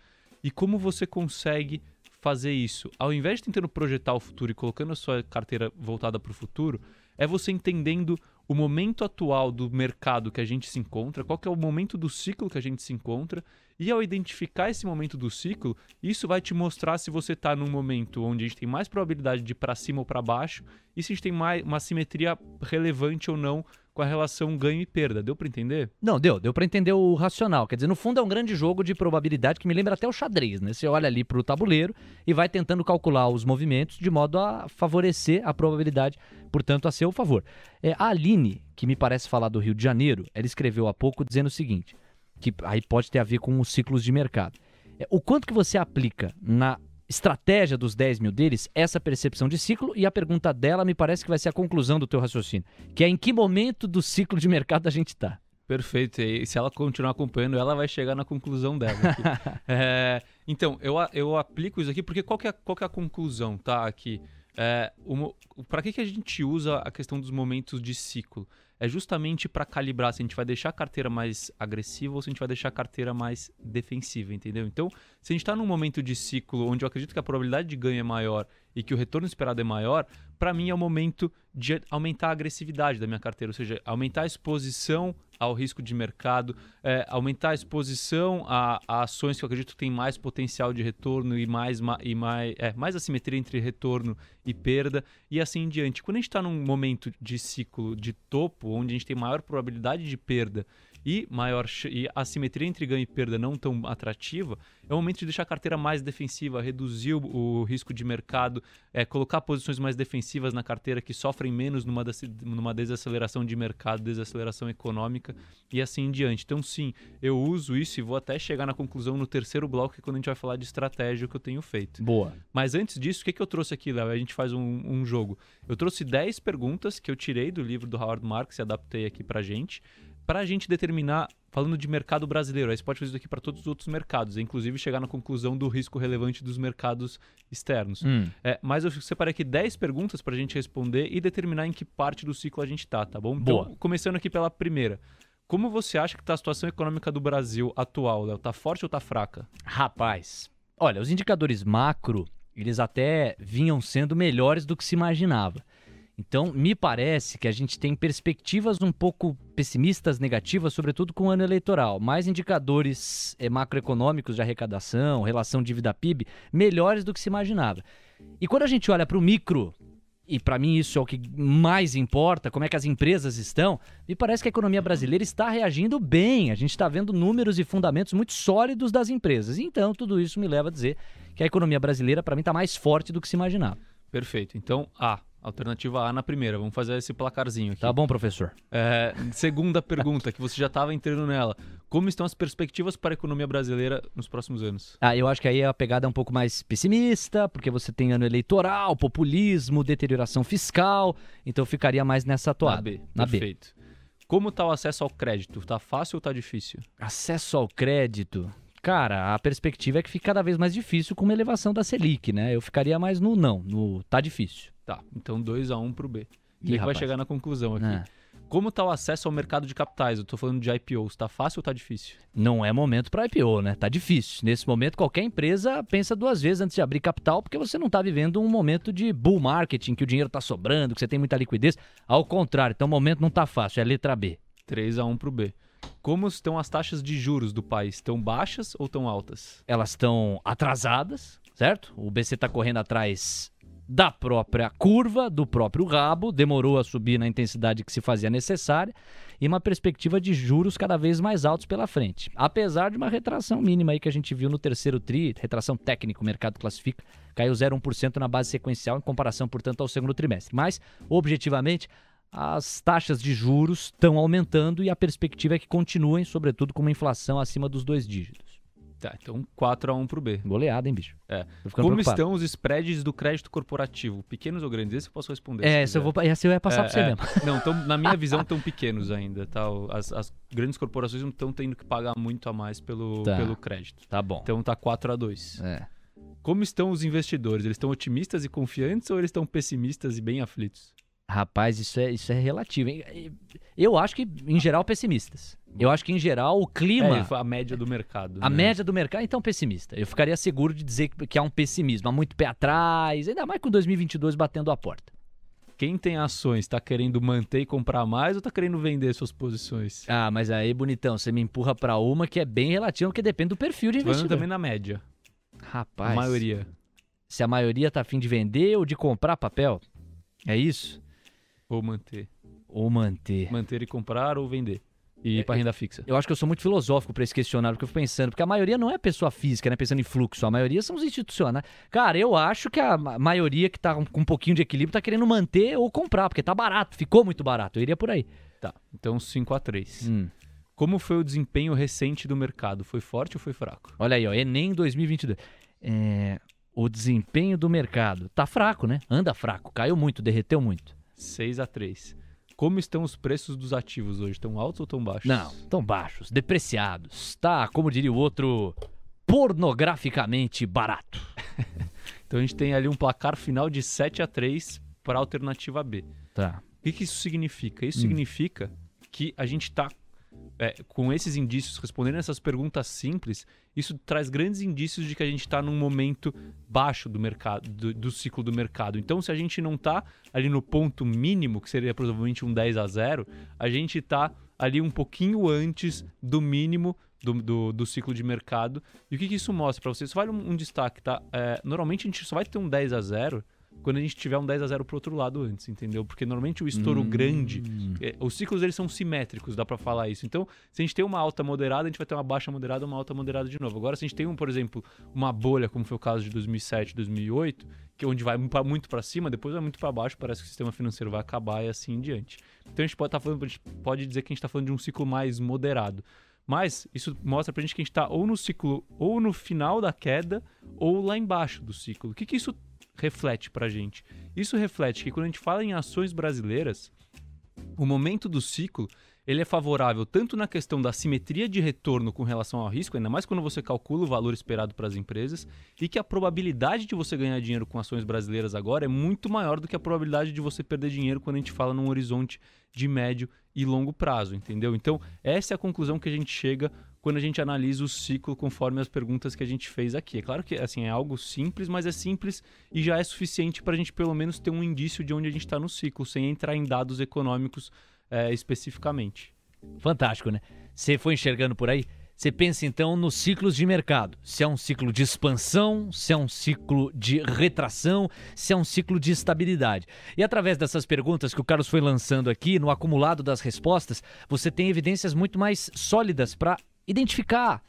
E como você consegue fazer isso? Ao invés de tentando projetar o futuro e colocando a sua carteira voltada para o futuro, é você entendendo o momento atual do mercado que a gente se encontra, qual é o momento do ciclo que a gente se encontra, e ao identificar esse momento do ciclo, isso vai te mostrar se você está num momento onde a gente tem mais probabilidade de ir para cima ou para baixo, e se a gente tem mais uma simetria relevante ou não com a relação ganho e perda. Deu para entender? Não, deu. Deu para entender o racional. Quer dizer, no fundo é um grande jogo de probabilidade que me lembra até o xadrez, né? Você olha ali para o tabuleiro e vai tentando calcular os movimentos de modo a favorecer a probabilidade, portanto, a seu favor. É, a Aline, que me parece falar do Rio de Janeiro, ela escreveu há pouco dizendo o seguinte, que aí pode ter a ver com os ciclos de mercado. É, o quanto que você aplica na estratégia dos 10 mil deles, essa percepção de ciclo, e a pergunta dela me parece que vai ser a conclusão do teu raciocínio, que é em que momento do ciclo de mercado a gente está. Perfeito. E se ela continuar acompanhando, ela vai chegar na conclusão dela. é, então, eu, eu aplico isso aqui porque qual que é, qual que é a conclusão, tá? Aqui. É, para que, que a gente usa a questão dos momentos de ciclo? É justamente para calibrar se a gente vai deixar a carteira mais agressiva ou se a gente vai deixar a carteira mais defensiva, entendeu? Então, se a gente está num momento de ciclo onde eu acredito que a probabilidade de ganho é maior e que o retorno esperado é maior, para mim é o momento de aumentar a agressividade da minha carteira, ou seja, aumentar a exposição ao risco de mercado, é, aumentar a exposição a, a, ações que eu acredito que têm mais potencial de retorno e mais, e mais, é, mais assimetria entre retorno e perda, e assim em diante. Quando a gente está num momento de ciclo de topo, onde a gente tem maior probabilidade de perda e maior e a simetria entre ganho e perda não tão atrativa, é o momento de deixar a carteira mais defensiva, reduzir o, o risco de mercado, é, colocar posições mais defensivas na carteira que sofrem menos numa, numa desaceleração de mercado, desaceleração econômica e assim em diante. Então, sim, eu uso isso e vou até chegar na conclusão no terceiro bloco, que é quando a gente vai falar de estratégia que eu tenho feito. Boa. Mas antes disso, o que, que eu trouxe aqui, Léo? A gente faz um, um jogo. Eu trouxe 10 perguntas que eu tirei do livro do Howard Marks e adaptei aqui pra gente para a gente determinar, falando de mercado brasileiro, aí você pode fazer isso aqui para todos os outros mercados, inclusive chegar na conclusão do risco relevante dos mercados externos. Hum. É, mas eu separei aqui 10 perguntas para a gente responder e determinar em que parte do ciclo a gente está, tá bom? Boa. Então, começando aqui pela primeira. Como você acha que está a situação econômica do Brasil atual, Léo? Tá forte ou tá fraca? Rapaz, Olha, os indicadores macro, eles até vinham sendo melhores do que se imaginava. Então, me parece que a gente tem perspectivas um pouco pessimistas, negativas, sobretudo com o ano eleitoral. Mais indicadores eh, macroeconômicos de arrecadação, relação dívida-PIB, melhores do que se imaginava. E quando a gente olha para o micro, e para mim isso é o que mais importa, como é que as empresas estão, me parece que a economia brasileira está reagindo bem. A gente está vendo números e fundamentos muito sólidos das empresas. Então, tudo isso me leva a dizer que a economia brasileira, para mim, está mais forte do que se imaginava. Perfeito. Então, A. Alternativa A na primeira. Vamos fazer esse placarzinho aqui. Tá bom, professor? É, segunda pergunta, que você já estava entrando nela. Como estão as perspectivas para a economia brasileira nos próximos anos? Ah, eu acho que aí a pegada é um pouco mais pessimista, porque você tem ano eleitoral, populismo, deterioração fiscal. Então eu ficaria mais nessa toada. Na B. Na B. Perfeito. Como está o acesso ao crédito? Tá fácil ou tá difícil? Acesso ao crédito. Cara, a perspectiva é que fica cada vez mais difícil com uma elevação da Selic, né? Eu ficaria mais no não, no tá difícil. Tá, então 2 a 1 um pro B. Ih, Quem é que vai rapaz. chegar na conclusão aqui? É. Como está o acesso ao mercado de capitais? Eu tô falando de IPOs. Tá fácil ou tá difícil? Não é momento para IPO, né? Tá difícil. Nesse momento, qualquer empresa pensa duas vezes antes de abrir capital, porque você não tá vivendo um momento de bull marketing, que o dinheiro tá sobrando, que você tem muita liquidez. Ao contrário, então o momento não tá fácil, é letra B. 3 a 1 pro B. Como estão as taxas de juros do país? Estão baixas ou estão altas? Elas estão atrasadas, certo? O BC tá correndo atrás da própria curva, do próprio rabo, demorou a subir na intensidade que se fazia necessária e uma perspectiva de juros cada vez mais altos pela frente. Apesar de uma retração mínima aí que a gente viu no terceiro tri, retração técnica, o mercado classifica, caiu 0,1% na base sequencial em comparação, portanto, ao segundo trimestre. Mas, objetivamente, as taxas de juros estão aumentando e a perspectiva é que continuem, sobretudo com uma inflação acima dos dois dígitos. Tá, então 4 a 1 pro B. Goleada, hein, bicho? É. Como preocupado. estão os spreads do crédito corporativo? Pequenos ou grandes? Esse eu posso responder. É, se eu, vou, essa eu ia passar É, pra você é. mesmo. Não, tão, na minha visão, estão pequenos ainda, tá? As, as grandes corporações não estão tendo que pagar muito a mais pelo, Tá. pelo crédito. Tá bom. Então tá 4 a 2 É. Como estão os investidores? Eles estão otimistas e confiantes ou eles estão pessimistas e bem aflitos? Rapaz, isso é, isso é relativo. hein? Eu acho que, em geral, pessimistas. Eu acho que, em geral, o clima, É, a média do mercado. a né? média do mercado, então, pessimista. Eu ficaria seguro de dizer que há um pessimismo, há muito pé atrás, ainda mais com 2022 batendo a porta. Quem tem ações está querendo manter e comprar mais ou está querendo vender suas posições? Ah, mas aí, bonitão, você me empurra pra uma que é bem relativa, porque depende do perfil de investidor. também na média. Rapaz, A maioria. se a maioria tá afim de vender ou de comprar papel, é isso? Ou manter. Ou manter. Manter e comprar ou vender. E É, para renda fixa. Eu acho que eu sou muito filosófico pra esse questionário, porque eu fico pensando, porque a maioria não é pessoa física, né? Pensando em fluxo, a maioria são os institucionais. Cara, eu acho que a ma- maioria que tá com um pouquinho de equilíbrio tá querendo manter ou comprar, porque tá barato, ficou muito barato. Eu iria por aí. Tá. Então 5 a 3 Hum. Como foi o desempenho recente do mercado? Foi forte ou foi fraco? Olha aí, ó, Enem 2022. É, o desempenho do mercado tá fraco, né? Anda fraco, caiu muito, derreteu muito. 6 a 3 Como estão os preços dos ativos hoje? Estão altos ou estão baixos? Não, tão baixos, depreciados. Tá, como diria o outro, pornograficamente barato. Então a gente tem ali um placar final de 7 a 3 para a alternativa B. Tá. O que, que isso significa? Isso Hum. significa que a gente está com esses indícios, respondendo essas perguntas simples, isso traz grandes indícios de que a gente está num momento baixo do mercado, do, do ciclo do mercado. Então, se a gente não está ali no ponto mínimo, que seria provavelmente um 10 a 0, a gente está ali um pouquinho antes do mínimo do, do, do ciclo de mercado. E o que, que isso mostra para vocês? Só vale um, um destaque, tá? É, normalmente a gente só vai ter um 10 a 0 quando a gente tiver um 10 a 0 pro outro lado antes, entendeu? Porque normalmente o estouro Hum. grande, é, os ciclos eles são simétricos, dá pra falar isso. Então, se a gente tem uma alta moderada, a gente vai ter uma baixa moderada, uma alta moderada de novo. Agora, se a gente tem, um, por exemplo, uma bolha, como foi o caso de 2007, 2008, que é onde vai muito para cima, depois vai muito para baixo, parece que o sistema financeiro vai acabar e assim em diante. Então, a gente pode, tá falando, gente pode dizer que a gente está falando de um ciclo mais moderado. Mas isso mostra pra gente que a gente tá ou no ciclo, ou no final da queda, ou lá embaixo do ciclo. O que, que isso reflete pra gente? Isso reflete que quando a gente fala em ações brasileiras, o momento do ciclo ele é favorável tanto na questão da simetria de retorno com relação ao risco, ainda mais quando você calcula o valor esperado para as empresas, e que a probabilidade de você ganhar dinheiro com ações brasileiras agora é muito maior do que a probabilidade de você perder dinheiro quando a gente fala num horizonte de médio e longo prazo, entendeu? Então, essa é a conclusão que a gente chega quando a gente analisa o ciclo conforme as perguntas que a gente fez aqui. É claro que assim é algo simples, mas é simples e já é suficiente para a gente pelo menos ter um indício de onde a gente está no ciclo, sem entrar em dados econômicos é, especificamente. Fantástico, né? Você foi enxergando por aí? Você pensa então nos ciclos de mercado. Se é um ciclo de expansão, se é um ciclo de retração, se é um ciclo de estabilidade. E através dessas perguntas que o Carlos foi lançando aqui, no acumulado das respostas, você tem evidências muito mais sólidas para identificar,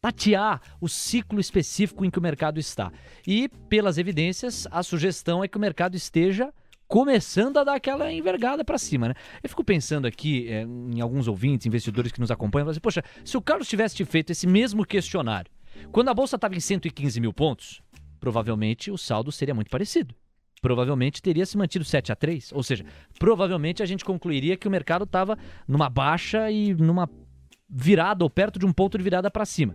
tatear o ciclo específico em que o mercado está. E, pelas evidências, a sugestão é que o mercado esteja começando a dar aquela envergada para cima, né? Eu fico pensando aqui é, em alguns ouvintes, investidores que nos acompanham, assim, poxa, se o Carlos tivesse feito esse mesmo questionário, quando a bolsa estava em 115 mil pontos, provavelmente o saldo seria muito parecido. Provavelmente teria se mantido 7 a 3, ou seja, provavelmente a gente concluiria que o mercado estava numa baixa e numa virada ou perto de um ponto de virada para cima.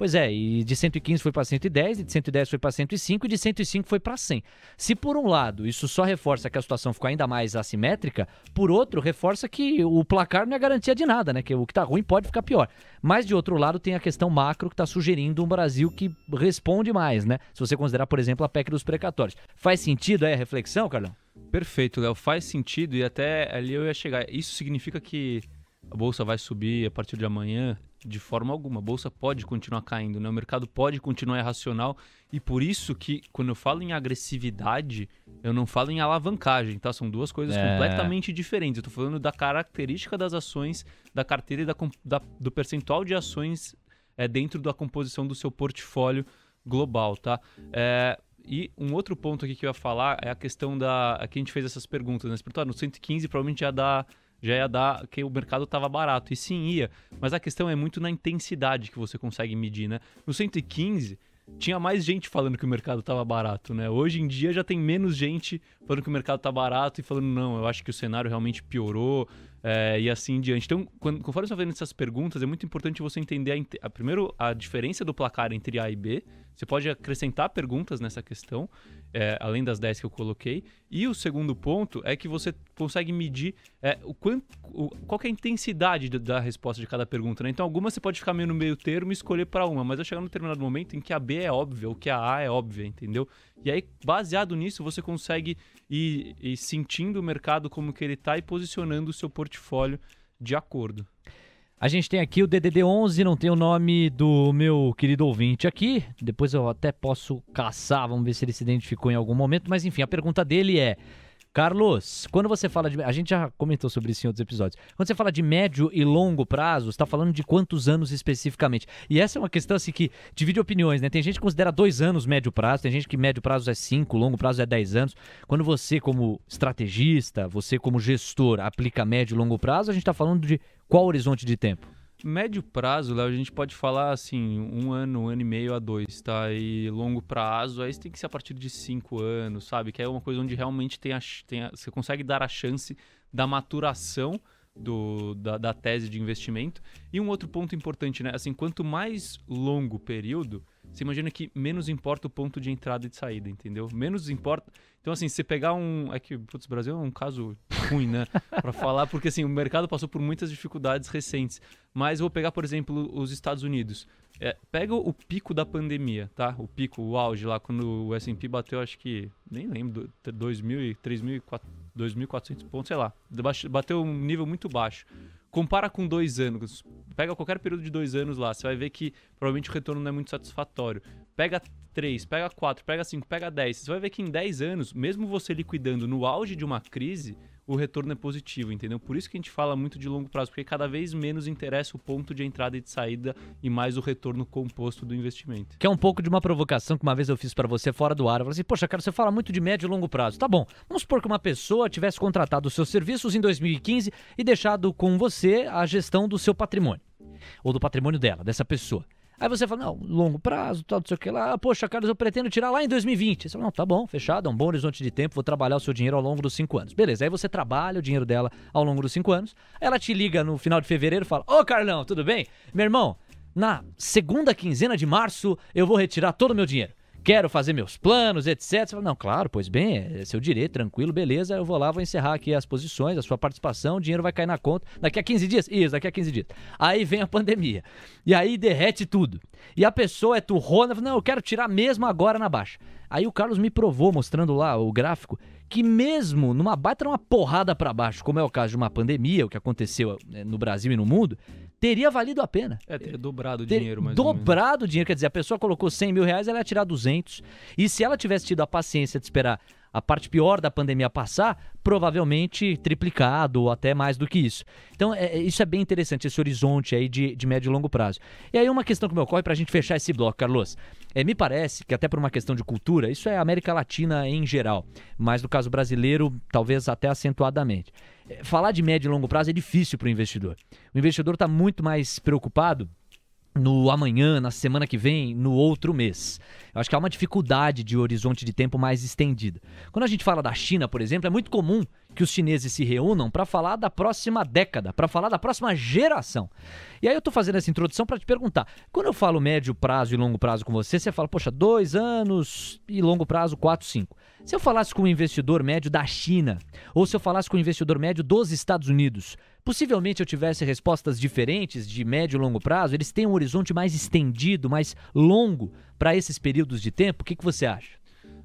Pois é, e de 115 foi para 110, e de 110 foi para 105, e de 105 foi para 100. Se por um lado isso só reforça que a situação ficou ainda mais assimétrica, por outro reforça que o placar não é garantia de nada, né? Que o que está ruim pode ficar pior. Mas de outro lado tem a questão macro que está sugerindo um Brasil que responde mais, né? Se você considerar, por exemplo, a PEC dos precatórios. Faz sentido aí a reflexão, Carlão? Perfeito, Léo. Faz sentido e até ali eu ia chegar. Isso significa que a bolsa vai subir a partir de amanhã? De forma alguma. A bolsa pode continuar caindo, né? O mercado pode continuar irracional e por isso que quando eu falo em agressividade, eu não falo em alavancagem, tá? São duas coisas é. completamente diferentes. Eu tô falando da característica das ações, da carteira e da, da do percentual de ações é, dentro da composição do seu portfólio global, tá? É, e um outro ponto aqui que eu ia falar é a questão da. Aqui a gente fez essas perguntas, né? No 115 provavelmente já dá já ia dar que o mercado estava barato. E sim, ia. Mas a questão é muito na intensidade que você consegue medir, né? No 115, tinha mais gente falando que o mercado estava barato, né? Hoje em dia já tem menos gente falando que o mercado está barato e falando, não, eu acho que o cenário realmente piorou é, e assim em diante. Então, quando, conforme você vai vendo essas perguntas, é muito importante você entender, a, a, primeiro, a diferença do placar entre A e B. Você pode acrescentar perguntas nessa questão é, além das 10 que eu coloquei. E o segundo ponto é que você consegue medir é, o quanto, o, qual é a intensidade da resposta de cada pergunta. Né? Então, algumas você pode ficar meio no meio termo e escolher para uma, mas vai chegar num determinado momento em que a B é óbvia, ou que a A é óbvia, entendeu? E aí, baseado nisso, você consegue ir, ir sentindo o mercado como que ele está e posicionando o seu portfólio de acordo. A gente tem aqui o DDD11, não tem o nome do meu querido ouvinte aqui. Depois eu até posso caçar, vamos ver se ele se identificou em algum momento. Mas enfim, a pergunta dele é: Carlos, quando você fala de. A gente já comentou sobre isso em outros episódios. Quando você fala de médio e longo prazo, está falando de quantos anos especificamente? E essa é uma questão assim que divide opiniões, né? Tem gente que considera dois anos médio prazo, tem gente que médio prazo é cinco, longo prazo é dez anos. Quando você, como estrategista, você, como gestor, aplica médio e longo prazo, a gente está falando de qual horizonte de tempo? Médio prazo, Léo, a gente pode falar assim, um ano, um ano e meio a dois, tá? E longo prazo, aí tem que ser a partir de cinco anos, sabe? Que é uma coisa onde realmente tem a, tem a, você consegue dar a chance da maturação do, da, da, tese de investimento. E um outro ponto importante, né? Assim, quanto mais longo o período, você imagina que menos importa o ponto de entrada e de saída, entendeu? Menos importa. Então, assim, se pegar um. É que, putz, o Brasil é um caso ruim, né? para falar, porque assim, o mercado passou por muitas dificuldades recentes. Mas vou pegar, por exemplo, os Estados Unidos. É, pega o pico da pandemia, tá? O pico, o auge lá, quando o S&P bateu, acho que, nem lembro, 2.000, 2.400 pontos, sei lá. Bateu um nível muito baixo. Compara com dois anos. Pega qualquer período de dois anos lá, você vai ver que provavelmente o retorno não é muito satisfatório. Pega 3, pega 4, pega 5, pega 10. Você vai ver que em 10 anos, mesmo você liquidando no auge de uma crise, o retorno é positivo, entendeu? Por isso que a gente fala muito de longo prazo, porque cada vez menos interessa o ponto de entrada e de saída e mais o retorno composto do investimento. Que é um pouco de uma provocação que uma vez eu fiz para você fora do ar. Eu falei assim, poxa, cara, você fala muito de médio e longo prazo. Tá bom, vamos supor que uma pessoa tivesse contratado os seus serviços em 2015 e deixado com você a gestão do seu patrimônio. Ou do patrimônio dela, dessa pessoa. Aí você fala, não, longo prazo, tal, não sei o que lá. Poxa, Carlos, eu pretendo tirar lá em 2020. Você fala, não, tá bom, fechado, é um bom horizonte de tempo, vou trabalhar o seu dinheiro ao longo dos cinco anos. Beleza, aí você trabalha o dinheiro dela ao longo dos cinco anos. Ela te liga no final de fevereiro e fala, ô Carlão, tudo bem? Meu irmão, na segunda quinzena de março eu vou retirar todo o meu dinheiro. Quero fazer meus planos, etc. Você fala, não, claro, pois bem, é seu direito, tranquilo, beleza, eu vou lá, vou encerrar aqui as posições, a sua participação, o dinheiro vai cair na conta daqui a 15 dias? Isso, daqui a 15 dias. Aí vem a pandemia. E aí derrete tudo. E a pessoa é turrona, fala, não, eu quero tirar mesmo agora na baixa. Aí o Carlos me provou, mostrando lá o gráfico, que mesmo numa baita uma porrada para baixo, como é o caso de uma pandemia, o que aconteceu né, no Brasil e no mundo, teria valido a pena. É, teria dobrado o dinheiro, mas Dobrado o dinheiro, quer dizer, a pessoa colocou 100 mil reais, ela ia tirar 200. E se ela tivesse tido a paciência de esperar a parte pior da pandemia passar, provavelmente triplicado ou até mais do que isso. Então, é- é- isso é bem interessante, esse horizonte aí de, de médio e longo prazo. E aí, uma questão que me ocorre para a gente fechar esse bloco, Carlos. É, me parece que, até por uma questão de cultura, isso é América Latina em geral, mas no caso brasileiro, talvez até acentuadamente. Falar de médio e longo prazo é difícil para o investidor. O investidor está muito mais preocupado no amanhã, na semana que vem, no outro mês. Eu acho que há uma dificuldade de horizonte de tempo mais estendida. Quando a gente fala da China, por exemplo, é muito comum que os chineses se reúnam para falar da próxima década, para falar da próxima geração. E aí eu tô fazendo essa introdução para te perguntar: quando eu falo médio prazo e longo prazo com você, você fala, poxa, dois anos e longo prazo, quatro, cinco. Se eu falasse com um investidor médio da China, ou se eu falasse com um investidor médio dos Estados Unidos, possivelmente eu tivesse respostas diferentes de médio e longo prazo, eles têm um horizonte mais estendido, mais longo para esses períodos de tempo. O que, que você acha?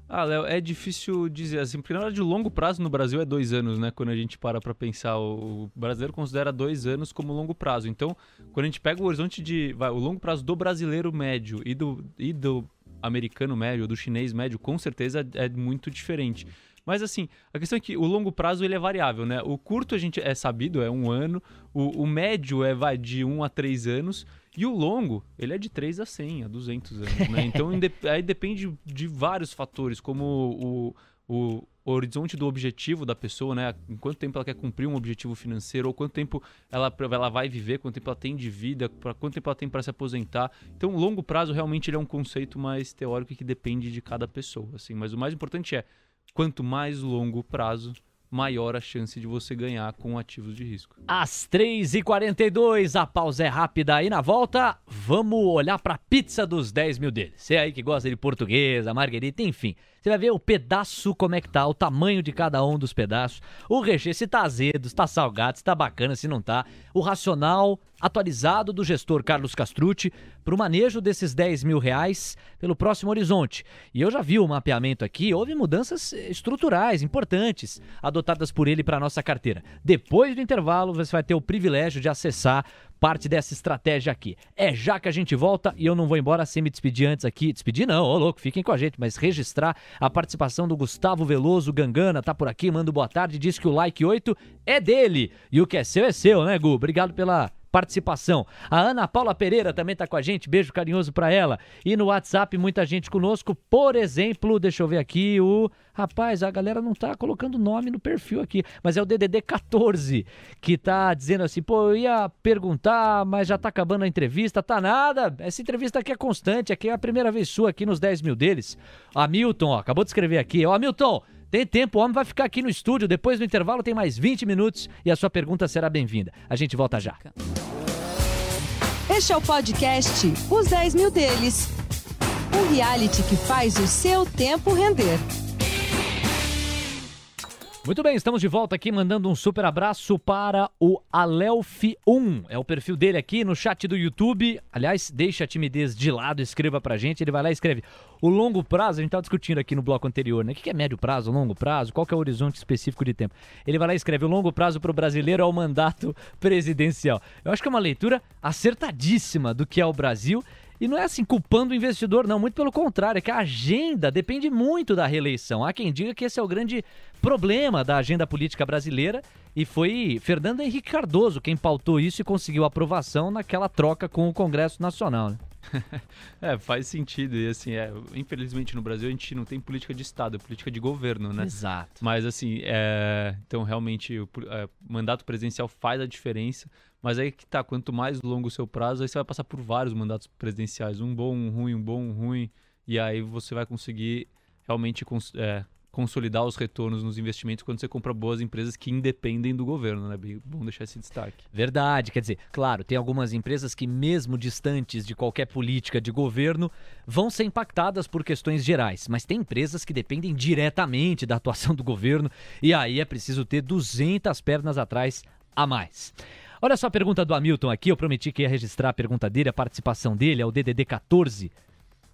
Ah, Léo, é difícil dizer assim, porque na hora de longo prazo no Brasil é dois anos, né? Quando a gente para pra pensar, o brasileiro considera dois anos como longo prazo. Então, quando a gente pega o horizonte de. Vai, o longo prazo do brasileiro médio e do, e do americano médio, do chinês médio, com certeza é muito diferente. Mas assim, a questão é que o longo prazo ele é variável, né? O curto a gente é sabido, é um ano. O, o médio é vai de um a três anos. E o longo, ele é de 3 a 100, a 200 anos, né? Então aí depende de vários fatores, como o, o horizonte do objetivo da pessoa, né? Em quanto tempo ela quer cumprir um objetivo financeiro, ou quanto tempo ela, ela vai viver, quanto tempo ela tem de vida, para quanto tempo ela tem para se aposentar. Então, o longo prazo realmente ele é um conceito mais teórico que depende de cada pessoa, assim. Mas o mais importante é, quanto mais longo prazo, maior a chance de você ganhar com ativos de risco. Às 3h42, a pausa é rápida e na volta, vamos olhar pra pizza dos 10 mil deles. Você aí que gosta de portuguesa, marguerita, enfim. Você vai ver o pedaço, como é que tá, o tamanho de cada um dos pedaços, o recheio, se tá azedo, se tá salgado, se tá bacana, se não tá. O racional atualizado do gestor Carlos Castrucci pro manejo desses 10 mil reais pelo próximo horizonte. E eu já vi o mapeamento aqui, houve mudanças estruturais importantes adotadas por ele para nossa carteira. Depois do intervalo, você vai ter o privilégio de acessar parte dessa estratégia aqui. É já que a gente volta e eu não vou embora sem me despedir antes aqui. Despedir não, ô louco, fiquem com a gente, mas registrar a participação do Gustavo Veloso Gangana, tá por aqui, manda boa tarde, diz que o like 8 é dele e o que é seu é seu, né, Gu? Obrigado pela participação. A Ana Paula Pereira também tá com a gente, beijo carinhoso pra ela. E no WhatsApp muita gente conosco, por exemplo, deixa eu ver aqui o Rapaz, a galera não tá colocando nome no perfil aqui, mas é o DDD 14 que tá dizendo assim: "Pô, eu ia perguntar, mas já tá acabando a entrevista, tá nada. Essa entrevista aqui é constante, aqui é a primeira vez sua aqui nos 10 mil deles". Hamilton, ó, acabou de escrever aqui. Ó, Hamilton, tem tempo, o homem vai ficar aqui no estúdio. Depois do intervalo tem mais 20 minutos e a sua pergunta será bem-vinda. A gente volta já. Este é o podcast Os 10 Mil Deles. Um reality que faz o seu tempo render. Muito bem, estamos de volta aqui mandando um super abraço para o Alelf1. É o perfil dele aqui no chat do YouTube. Aliás, deixa a timidez de lado, escreva pra gente. Ele vai lá e escreve. O longo prazo, a gente estava discutindo aqui no bloco anterior, né? O que é médio prazo, longo prazo? Qual que é o horizonte específico de tempo? Ele vai lá e escreve: o longo prazo para o brasileiro é o mandato presidencial. Eu acho que é uma leitura acertadíssima do que é o Brasil. E não é assim culpando o investidor, não. Muito pelo contrário, é que a agenda depende muito da reeleição. Há quem diga que esse é o grande problema da agenda política brasileira. E foi Fernando Henrique Cardoso quem pautou isso e conseguiu aprovação naquela troca com o Congresso Nacional. Né? É, faz sentido. E assim, é, infelizmente no Brasil a gente não tem política de Estado, é política de governo, né? Exato. Mas assim, é, então realmente o é, mandato presidencial faz a diferença. Mas aí que tá, quanto mais longo o seu prazo, aí você vai passar por vários mandatos presidenciais. Um bom, um ruim, um bom, um ruim. E aí você vai conseguir realmente é, consolidar os retornos nos investimentos quando você compra boas empresas que independem do governo, né? Bom deixar esse destaque. Verdade, quer dizer, claro, tem algumas empresas que, mesmo distantes de qualquer política de governo, vão ser impactadas por questões gerais, mas tem empresas que dependem diretamente da atuação do governo e aí é preciso ter 200 pernas atrás a mais. Olha só a pergunta do Hamilton aqui, eu prometi que ia registrar a pergunta dele, a participação dele, é o DDD 14.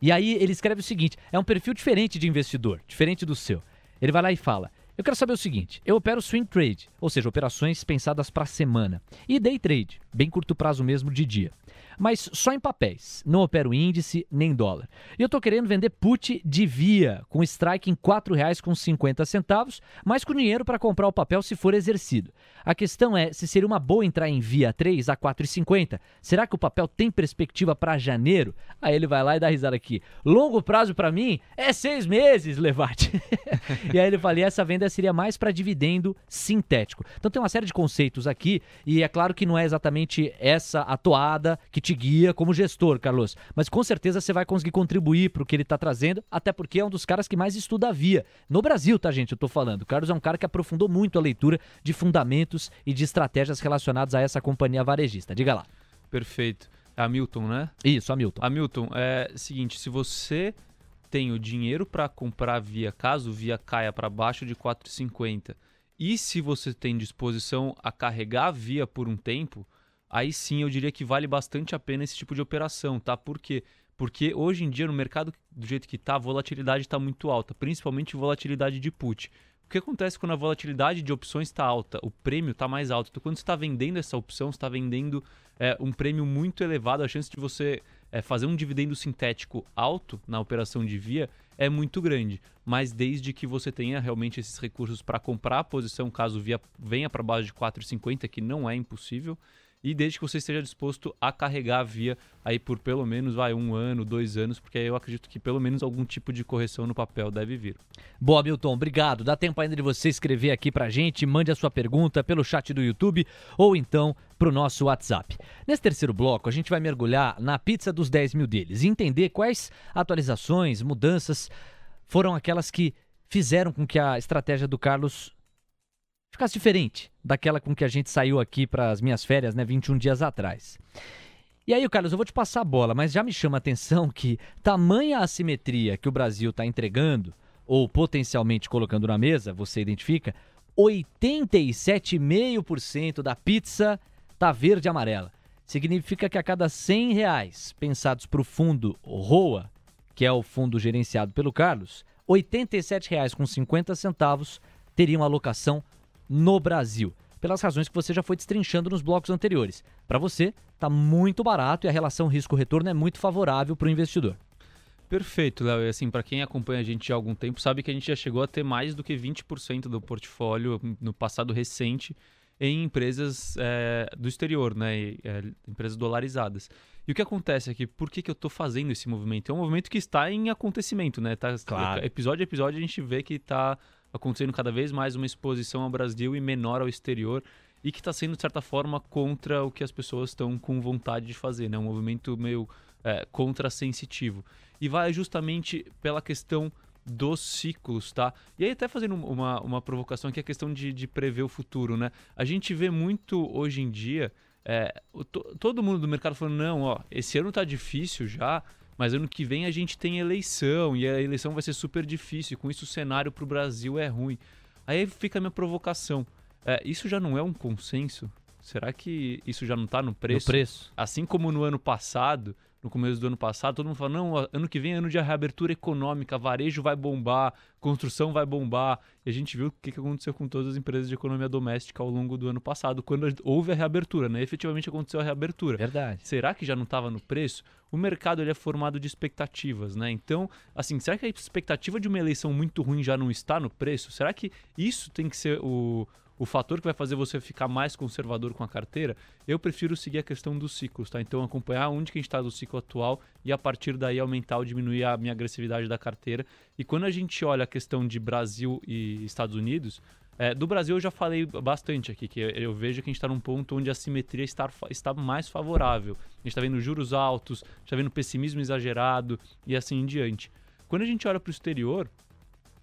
E aí ele escreve o seguinte: é um perfil diferente de investidor, diferente do seu. Ele vai lá e fala: Eu quero saber o seguinte: eu opero swing trade, ou seja, operações pensadas para semana, e day trade, bem curto prazo mesmo de dia. Mas só em papéis, não opero índice nem dólar. E eu estou querendo vender put de via, com strike em R$ 4,50, mas com dinheiro para comprar o papel se for exercido. A questão é se seria uma boa entrar em via 3 a 4,50. Será que o papel tem perspectiva para janeiro? Aí ele vai lá e dá risada aqui. Longo prazo para mim é seis meses, Levate. e aí ele fala, e essa venda seria mais para dividendo sintético. Então tem uma série de conceitos aqui e é claro que não é exatamente essa a toada que te guia como gestor, Carlos. Mas com certeza você vai conseguir contribuir para o que ele está trazendo, até porque é um dos caras que mais estuda a via. No Brasil, tá, gente? Eu estou falando. O Carlos é um cara que aprofundou muito a leitura de fundamentos e de estratégias relacionadas a essa companhia varejista. Diga lá. Perfeito. É Hamilton, né? Isso, Hamilton. Hamilton, é seguinte, se você tem o dinheiro para comprar via, caso via caia para baixo de 4,50, e se você tem disposição a carregar a via por um tempo, aí sim eu diria que vale bastante a pena esse tipo de operação, tá? Por quê? Porque hoje em dia no mercado do jeito que está, a volatilidade está muito alta, principalmente volatilidade de put. O que acontece quando a volatilidade de opções está alta? O prêmio está mais alto. Então, quando você está vendendo essa opção, você está vendendo é, um prêmio muito elevado. A chance de você é, fazer um dividendo sintético alto na operação de via é muito grande. Mas desde que você tenha realmente esses recursos para comprar a posição, caso via venha para base de 4,50, que não é impossível, e desde que você esteja disposto a carregar a via aí por pelo menos vai um ano, dois anos, porque eu acredito que pelo menos algum tipo de correção no papel deve vir. Boa, Milton, obrigado. Dá tempo ainda de você escrever aqui pra gente, mande a sua pergunta pelo chat do YouTube ou então pro nosso WhatsApp. Nesse terceiro bloco, a gente vai mergulhar na pizza dos 10 mil deles e entender quais atualizações, mudanças foram aquelas que fizeram com que a estratégia do Carlos ficasse diferente daquela com que a gente saiu aqui para as minhas férias, né, 21 dias atrás. E aí, Carlos, eu vou te passar a bola, mas já me chama a atenção que tamanha assimetria que o Brasil está entregando, ou potencialmente colocando na mesa, você identifica, 87,5% da pizza tá verde e amarela. Significa que a cada 100 reais pensados para o fundo ROA, que é o fundo gerenciado pelo Carlos, R$ 87,50 teriam alocação no Brasil, pelas razões que você já foi destrinchando nos blocos anteriores. Para você, está muito barato e a relação risco-retorno é muito favorável para o investidor. Perfeito, Léo. E assim, para quem acompanha a gente há algum tempo, sabe que a gente já chegou a ter mais do que 20% do portfólio no passado recente em empresas é, do exterior, né? E, é, empresas dolarizadas. E o que acontece aqui? Por que, que eu estou fazendo esse movimento? É um movimento que está em acontecimento, né? Tá, claro. Episódio a episódio a gente vê que está acontecendo cada vez mais uma exposição ao Brasil e menor ao exterior e que está sendo, de certa forma, contra o que as pessoas estão com vontade de fazer, né? Um movimento meio é, contrassensitivo. E vai justamente pela questão dos ciclos, tá? E aí até fazendo uma, uma provocação é a questão de, de prever o futuro, né? A gente vê muito hoje em dia é, todo mundo do mercado falando, não, ó, esse ano tá difícil já, mas ano que vem a gente tem eleição e a eleição vai ser super difícil. Com isso o cenário para o Brasil é ruim. Aí fica a minha provocação. É, isso já não é um consenso? Será que isso já não está no preço? No preço. Assim como no ano passado, no começo do ano passado, todo mundo fala: não, ano que vem é ano de reabertura econômica, varejo vai bombar, construção vai bombar. E a gente viu o que aconteceu com todas as empresas de economia doméstica ao longo do ano passado, quando houve a reabertura, né? Efetivamente aconteceu a reabertura. Verdade. Será que já não estava no preço? O mercado ele é formado de expectativas, né? Então, assim, será que a expectativa de uma eleição muito ruim já não está no preço? Será que isso tem que ser o, o fator que vai fazer você ficar mais conservador com a carteira, eu prefiro seguir a questão dos ciclos, tá? Então acompanhar onde que a gente está do ciclo atual e a partir daí aumentar ou diminuir a minha agressividade da carteira. E quando a gente olha a questão de Brasil e Estados Unidos, é, do Brasil eu já falei bastante aqui, que eu vejo que a gente está num ponto onde a simetria está, está mais favorável. A gente está vendo juros altos, está vendo pessimismo exagerado e assim em diante. Quando a gente olha para o exterior,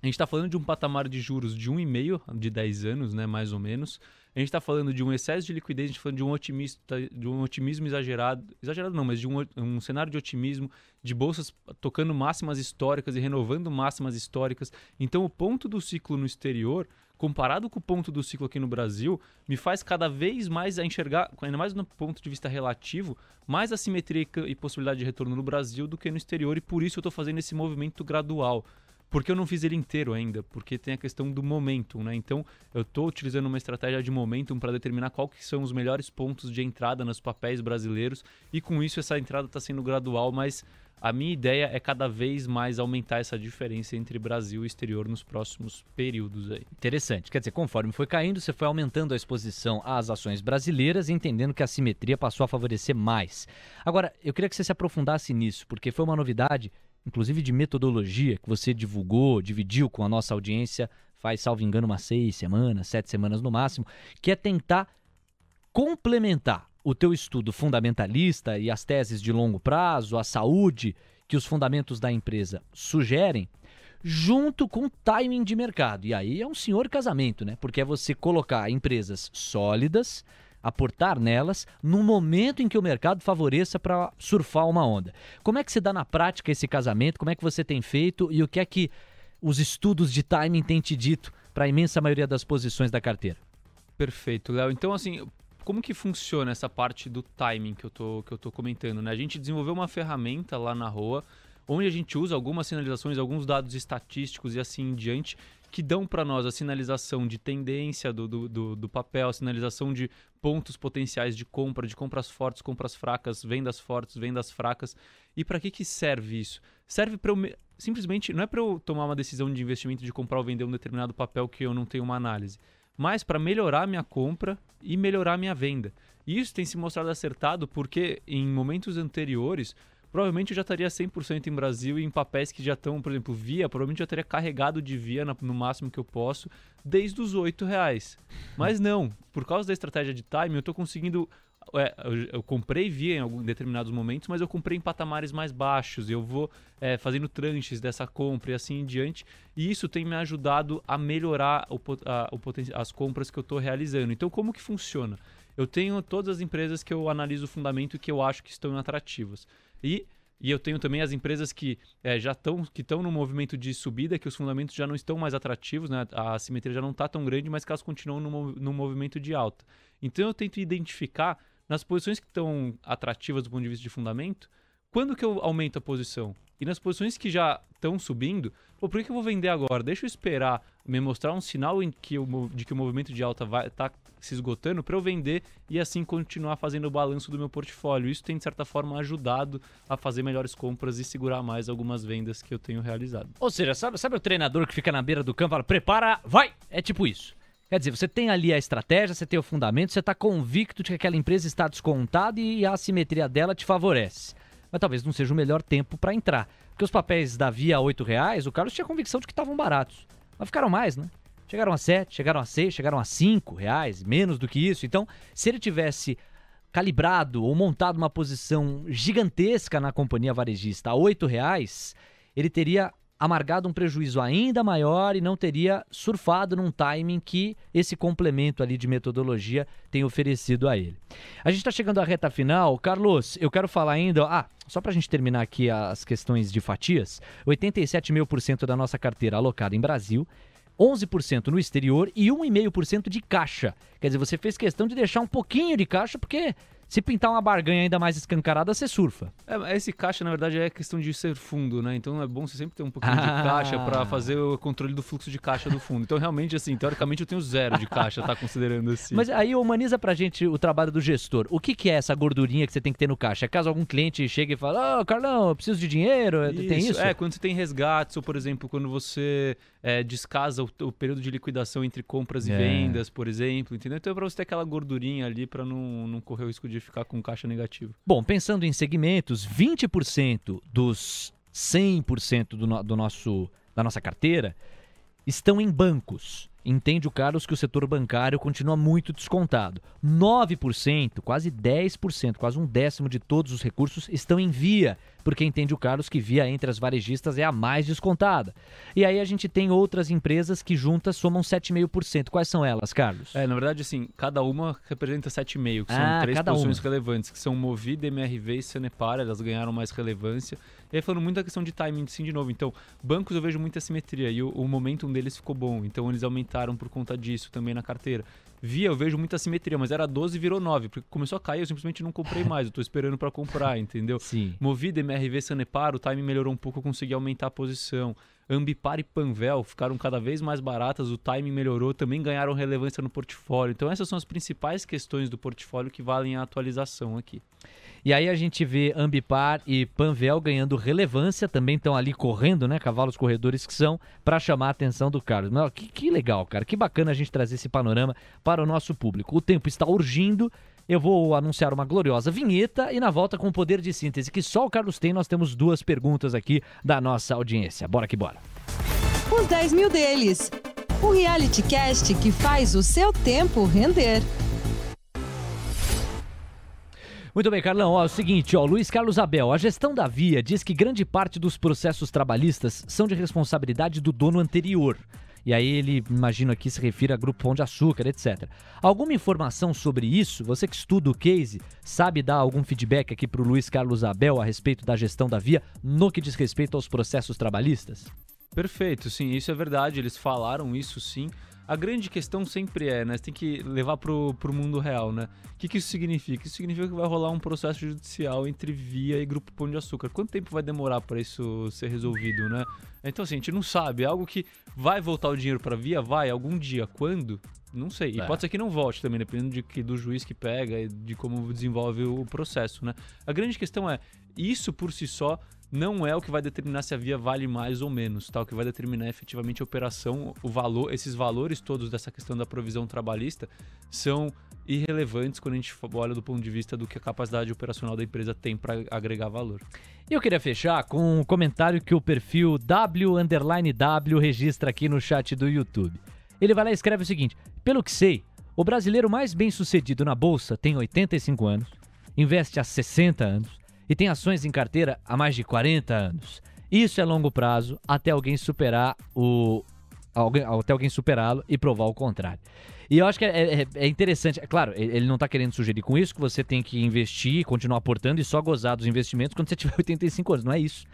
A gente está falando de um patamar de juros de 1,5 de 10 anos, né, mais ou menos. A gente está falando de um excesso de liquidez, a gente está falando de um, otimista, de um otimismo exagerado. Exagerado não, mas de um, um cenário de otimismo, de bolsas tocando máximas históricas e renovando máximas históricas. Então, o ponto do ciclo no exterior comparado com o ponto do ciclo aqui no Brasil, me faz cada vez mais a enxergar, ainda mais no ponto de vista relativo, mais assimetria e possibilidade de retorno no Brasil do que no exterior, e por isso eu estou fazendo esse movimento gradual. Porque eu não fiz ele inteiro ainda, porque tem a questão do momentum, né? Então, eu estou utilizando uma estratégia de momentum para determinar quais são os melhores pontos de entrada nos papéis brasileiros, e com isso essa entrada está sendo gradual, mas a minha ideia é cada vez mais aumentar essa diferença entre Brasil e exterior nos próximos períodos aí. Interessante. Quer dizer, conforme foi caindo, você foi aumentando a exposição às ações brasileiras, entendendo que a simetria passou a favorecer mais. Agora, eu queria que você se aprofundasse nisso, porque foi uma novidade, inclusive de metodologia, que você divulgou, dividiu com a nossa audiência faz, salvo engano, umas seis semanas, sete semanas no máximo, que é tentar complementar o teu estudo fundamentalista e as teses de longo prazo, a saúde que os fundamentos da empresa sugerem, junto com timing de mercado. E aí é um senhor casamento, né? Porque é você colocar empresas sólidas, aportar nelas no momento em que o mercado favoreça para surfar uma onda. Como é que se dá na prática esse casamento? Como é que você tem feito e o que é que os estudos de timing têm te dito para a imensa maioria das posições da carteira? Perfeito, Léo. Então, assim, como que funciona essa parte do timing que eu tô, que eu tô comentando? Né? A gente desenvolveu uma ferramenta lá na Roa, onde a gente usa algumas sinalizações, alguns dados estatísticos e assim em diante, que dão para nós a sinalização de tendência do, do, do, do, papel, a sinalização de pontos potenciais de compra, de compras fortes, compras fracas, vendas fortes, vendas fracas. E para que, que serve isso? Serve para eu. Simplesmente, não é para eu tomar uma decisão de investimento de comprar ou vender um determinado papel que eu não tenho uma análise mas para melhorar minha compra e melhorar minha venda. E isso tem se mostrado acertado porque em momentos anteriores, provavelmente eu já estaria 100% em Brasil e em papéis que já estão, por exemplo, via, provavelmente já teria carregado de via no máximo que eu posso, desde os 8 reais. Mas não, por causa da estratégia de time, eu estou conseguindo é, eu, eu, comprei via em alguns determinados momentos, mas eu comprei em patamares mais baixos. Eu vou é, fazendo tranches dessa compra e assim em diante. E isso tem me ajudado a melhorar o, a, o as compras que eu estou realizando. Então, como que funciona? Eu tenho todas as empresas que eu analiso o fundamento e que eu acho que estão atrativas. E e eu tenho também as empresas que é, já estão que estão no movimento de subida, que os fundamentos já não estão mais atrativos, né? a assimetria já não está tão grande, mas que elas continuam no, no movimento de alta. Então eu tento identificar nas posições que estão atrativas do ponto de vista de fundamento, quando que eu aumento a posição? E nas posições que já estão subindo, pô, por que, eu vou vender agora? Deixa eu esperar me mostrar um sinal que de que o movimento de alta estar tá se esgotando para eu vender e assim continuar fazendo o balanço do meu portfólio. Isso tem, de certa forma, ajudado a fazer melhores compras e segurar mais algumas vendas que eu tenho realizado. Ou seja, sabe, sabe o treinador que fica na beira do campo e fala, prepara, vai! É tipo isso. Quer dizer, você tem ali a estratégia, você tem o fundamento, você está convicto de que aquela empresa está descontada e a assimetria dela te favorece. Mas talvez não seja o melhor tempo para entrar. Porque os papéis da Via 8 reais, o Carlos tinha convicção de que estavam baratos. Mas ficaram mais, né? Chegaram a 7, chegaram a 6, chegaram a 5 reais, menos do que isso. Então, se ele tivesse calibrado ou montado uma posição gigantesca na companhia varejista a 8 reais, ele teria amargado um prejuízo ainda maior e não teria surfado num timing que esse complemento ali de metodologia tem oferecido a ele. A gente está chegando à reta final. Carlos, eu quero falar ainda. Ah, só para a gente terminar aqui as questões de fatias: 87 mil por cento da nossa carteira alocada em Brasil. 11% no exterior e 1,5% de caixa. Quer dizer, você fez questão de deixar um pouquinho de caixa porque se pintar uma barganha ainda mais escancarada, você surfa. É, esse caixa, na verdade, é questão de ser fundo, né? Então é bom você sempre ter um pouquinho ah. de caixa para fazer o controle do fluxo de caixa do fundo. Então, realmente, assim, teoricamente eu tenho zero de caixa, tá considerando assim. Mas aí humaniza pra gente o trabalho do gestor. O que, que é essa gordurinha que você tem que ter no caixa? É caso algum cliente chegue e fale, ô, oh, Carlão, eu preciso de dinheiro, isso, tem isso? É, quando você tem resgates, ou por exemplo, quando você é, descasa o, o, período de liquidação entre compras e é. vendas, por exemplo, entendeu? Então é pra você ter aquela gordurinha ali para não, não correr o risco de ficar com caixa negativo. Bom, pensando em segmentos, 20% dos 100% do, no, do nosso, da nossa carteira estão em bancos. Entende o Carlos que o setor bancário continua muito descontado. 9%, quase 10%, quase um décimo de todos os recursos estão em via, porque entende o Carlos que via entre as varejistas é a mais descontada. E aí a gente tem outras empresas que juntas somam 7,5%. Quais são elas, Carlos? É, na verdade, assim, cada uma representa 7,5%, que são Ah, três posições uma. relevantes, que são Movida, MRV e Sanepar, elas ganharam mais relevância. E aí falando muito da questão de timing, sim, de novo. Então, bancos eu vejo muita simetria e o, o momentum deles ficou bom. Então, eles aumentaram por conta disso também na carteira. Via, eu vejo muita simetria, mas era 12 e virou 9, porque começou a cair, eu simplesmente não comprei mais, eu tô esperando para comprar, entendeu? Sim. Movida, MRV, Sanepar, o timing melhorou um pouco, eu consegui aumentar a posição. Ambipar e Panvel ficaram cada vez mais baratas, o timing melhorou, também ganharam relevância no portfólio. Então essas são as principais questões do portfólio que valem a atualização aqui. E aí a gente vê Ambipar e Panvel ganhando relevância, também estão ali correndo, né? Cavalos corredores que são, para chamar a atenção do Carlos. Mas, que, que legal, cara. Que bacana a gente trazer esse panorama para o nosso público. O tempo está urgindo. Eu vou anunciar uma gloriosa vinheta e na volta com o poder de síntese que só o Carlos tem, nós temos duas perguntas aqui da nossa audiência. Bora que bora. Os 10 mil deles. O reality cast que faz o seu tempo render. Muito bem, Carlão. Ó, é o seguinte, ó, Luiz Carlos Abel, a gestão da Via diz que grande parte dos processos trabalhistas são de responsabilidade do dono anterior. E aí ele, imagino aqui, se refere a Grupo Pão de Açúcar, etc. Alguma informação sobre isso? Você que estuda o case, sabe dar algum feedback aqui para o Luiz Carlos Abel a respeito da gestão da Via no que diz respeito aos processos trabalhistas? Perfeito, sim, isso é verdade, eles falaram isso sim. A grande questão sempre é, né? Você tem que levar pro, pro mundo real, né? O que, que isso significa? Isso significa que vai rolar um processo judicial entre Via e Grupo Pão de Açúcar. Quanto tempo vai demorar para isso ser resolvido, né? Então, assim, a gente não sabe. É algo que vai voltar o dinheiro para Via? Vai. Algum dia. Quando? Não sei. E É. pode ser que não volte também, dependendo de que, do juiz que pega e de como desenvolve o processo, né? A grande questão é, isso por si só não é o que vai determinar se a via vale mais ou menos, tá? O que vai determinar é efetivamente a operação, o valor, esses valores todos dessa questão da provisão trabalhista são irrelevantes quando a gente olha do ponto de vista do que a capacidade operacional da empresa tem para agregar valor. E eu queria fechar com um comentário que o perfil W underline W registra aqui no chat do YouTube. Ele vai lá e escreve o seguinte: Pelo que sei, o brasileiro mais bem sucedido na bolsa tem 85 anos, investe há 60 anos e tem ações em carteira há mais de 40 anos. Isso é longo prazo até alguém superar o. alguém- até alguém superá-lo e provar o contrário. E eu acho que é, é- é interessante. É claro, ele ele não está querendo sugerir com isso que você tem que investir, continuar aportando e só gozar dos investimentos quando você tiver 85 anos. Não é isso.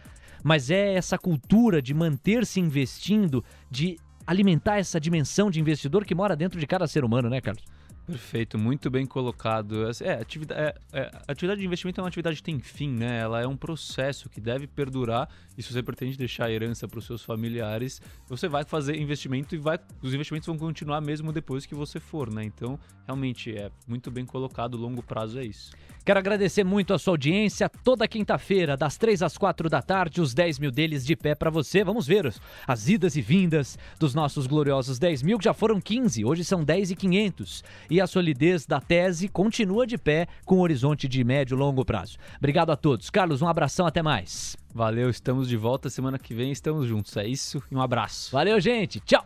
Mas é essa cultura de manter-se investindo, de alimentar essa dimensão de investidor que mora dentro de cada ser humano, né, Carlos? Perfeito, muito bem colocado. É, atividade, é, é, atividade de investimento é uma atividade que tem fim, né? Ela é um processo que deve perdurar. E se você pretende deixar a herança para os seus familiares, você vai fazer investimento e vai, os investimentos vão continuar mesmo depois que você for, né? Então, realmente é muito bem colocado. Longo prazo é isso. Quero agradecer muito a sua audiência. Toda quinta-feira, das 3 às 4 da tarde, os 10 mil deles de pé para você. Vamos ver as idas e vindas dos nossos gloriosos 10 mil, que já foram 15, hoje são 10 e 500. E a solidez da tese continua de pé com um horizonte de médio e longo prazo. Obrigado a todos. Carlos, um abração, até mais. Valeu, estamos de volta. Semana que vem estamos juntos. É isso e um abraço. Valeu, gente. Tchau.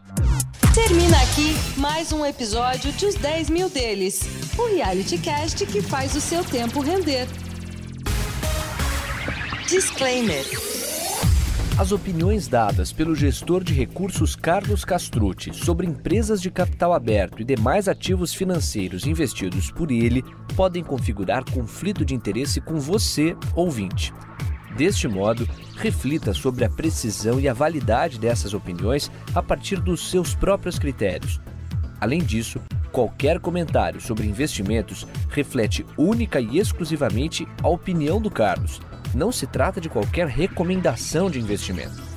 Termina aqui mais um episódio de Os 10 Mil Deles, o reality cast que faz o seu tempo render. Disclaimer. As opiniões dadas pelo gestor de recursos Carlos Castrucci sobre empresas de capital aberto e demais ativos financeiros investidos por ele podem configurar conflito de interesse com você, ouvinte. Deste modo, reflita sobre a precisão e a validade dessas opiniões a partir dos seus próprios critérios. Além disso, qualquer comentário sobre investimentos reflete única e exclusivamente a opinião do Carlos. Não se trata de qualquer recomendação de investimento.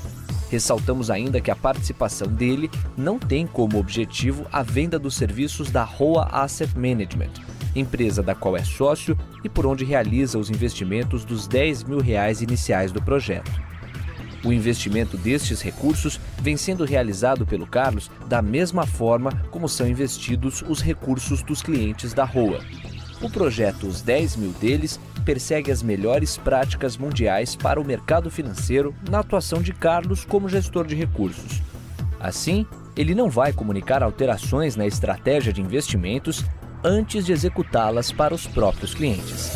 Ressaltamos ainda que a participação dele não tem como objetivo a venda dos serviços da Roa Asset Management, empresa da qual é sócio e por onde realiza os investimentos dos 10 mil reais iniciais do projeto. O investimento destes recursos vem sendo realizado pelo Carlos da mesma forma como são investidos os recursos dos clientes da ROA. O projeto Os 10 mil deles persegue as melhores práticas mundiais para o mercado financeiro na atuação de Carlos como gestor de recursos. Assim, ele não vai comunicar alterações na estratégia de investimentos antes de executá-las para os próprios clientes.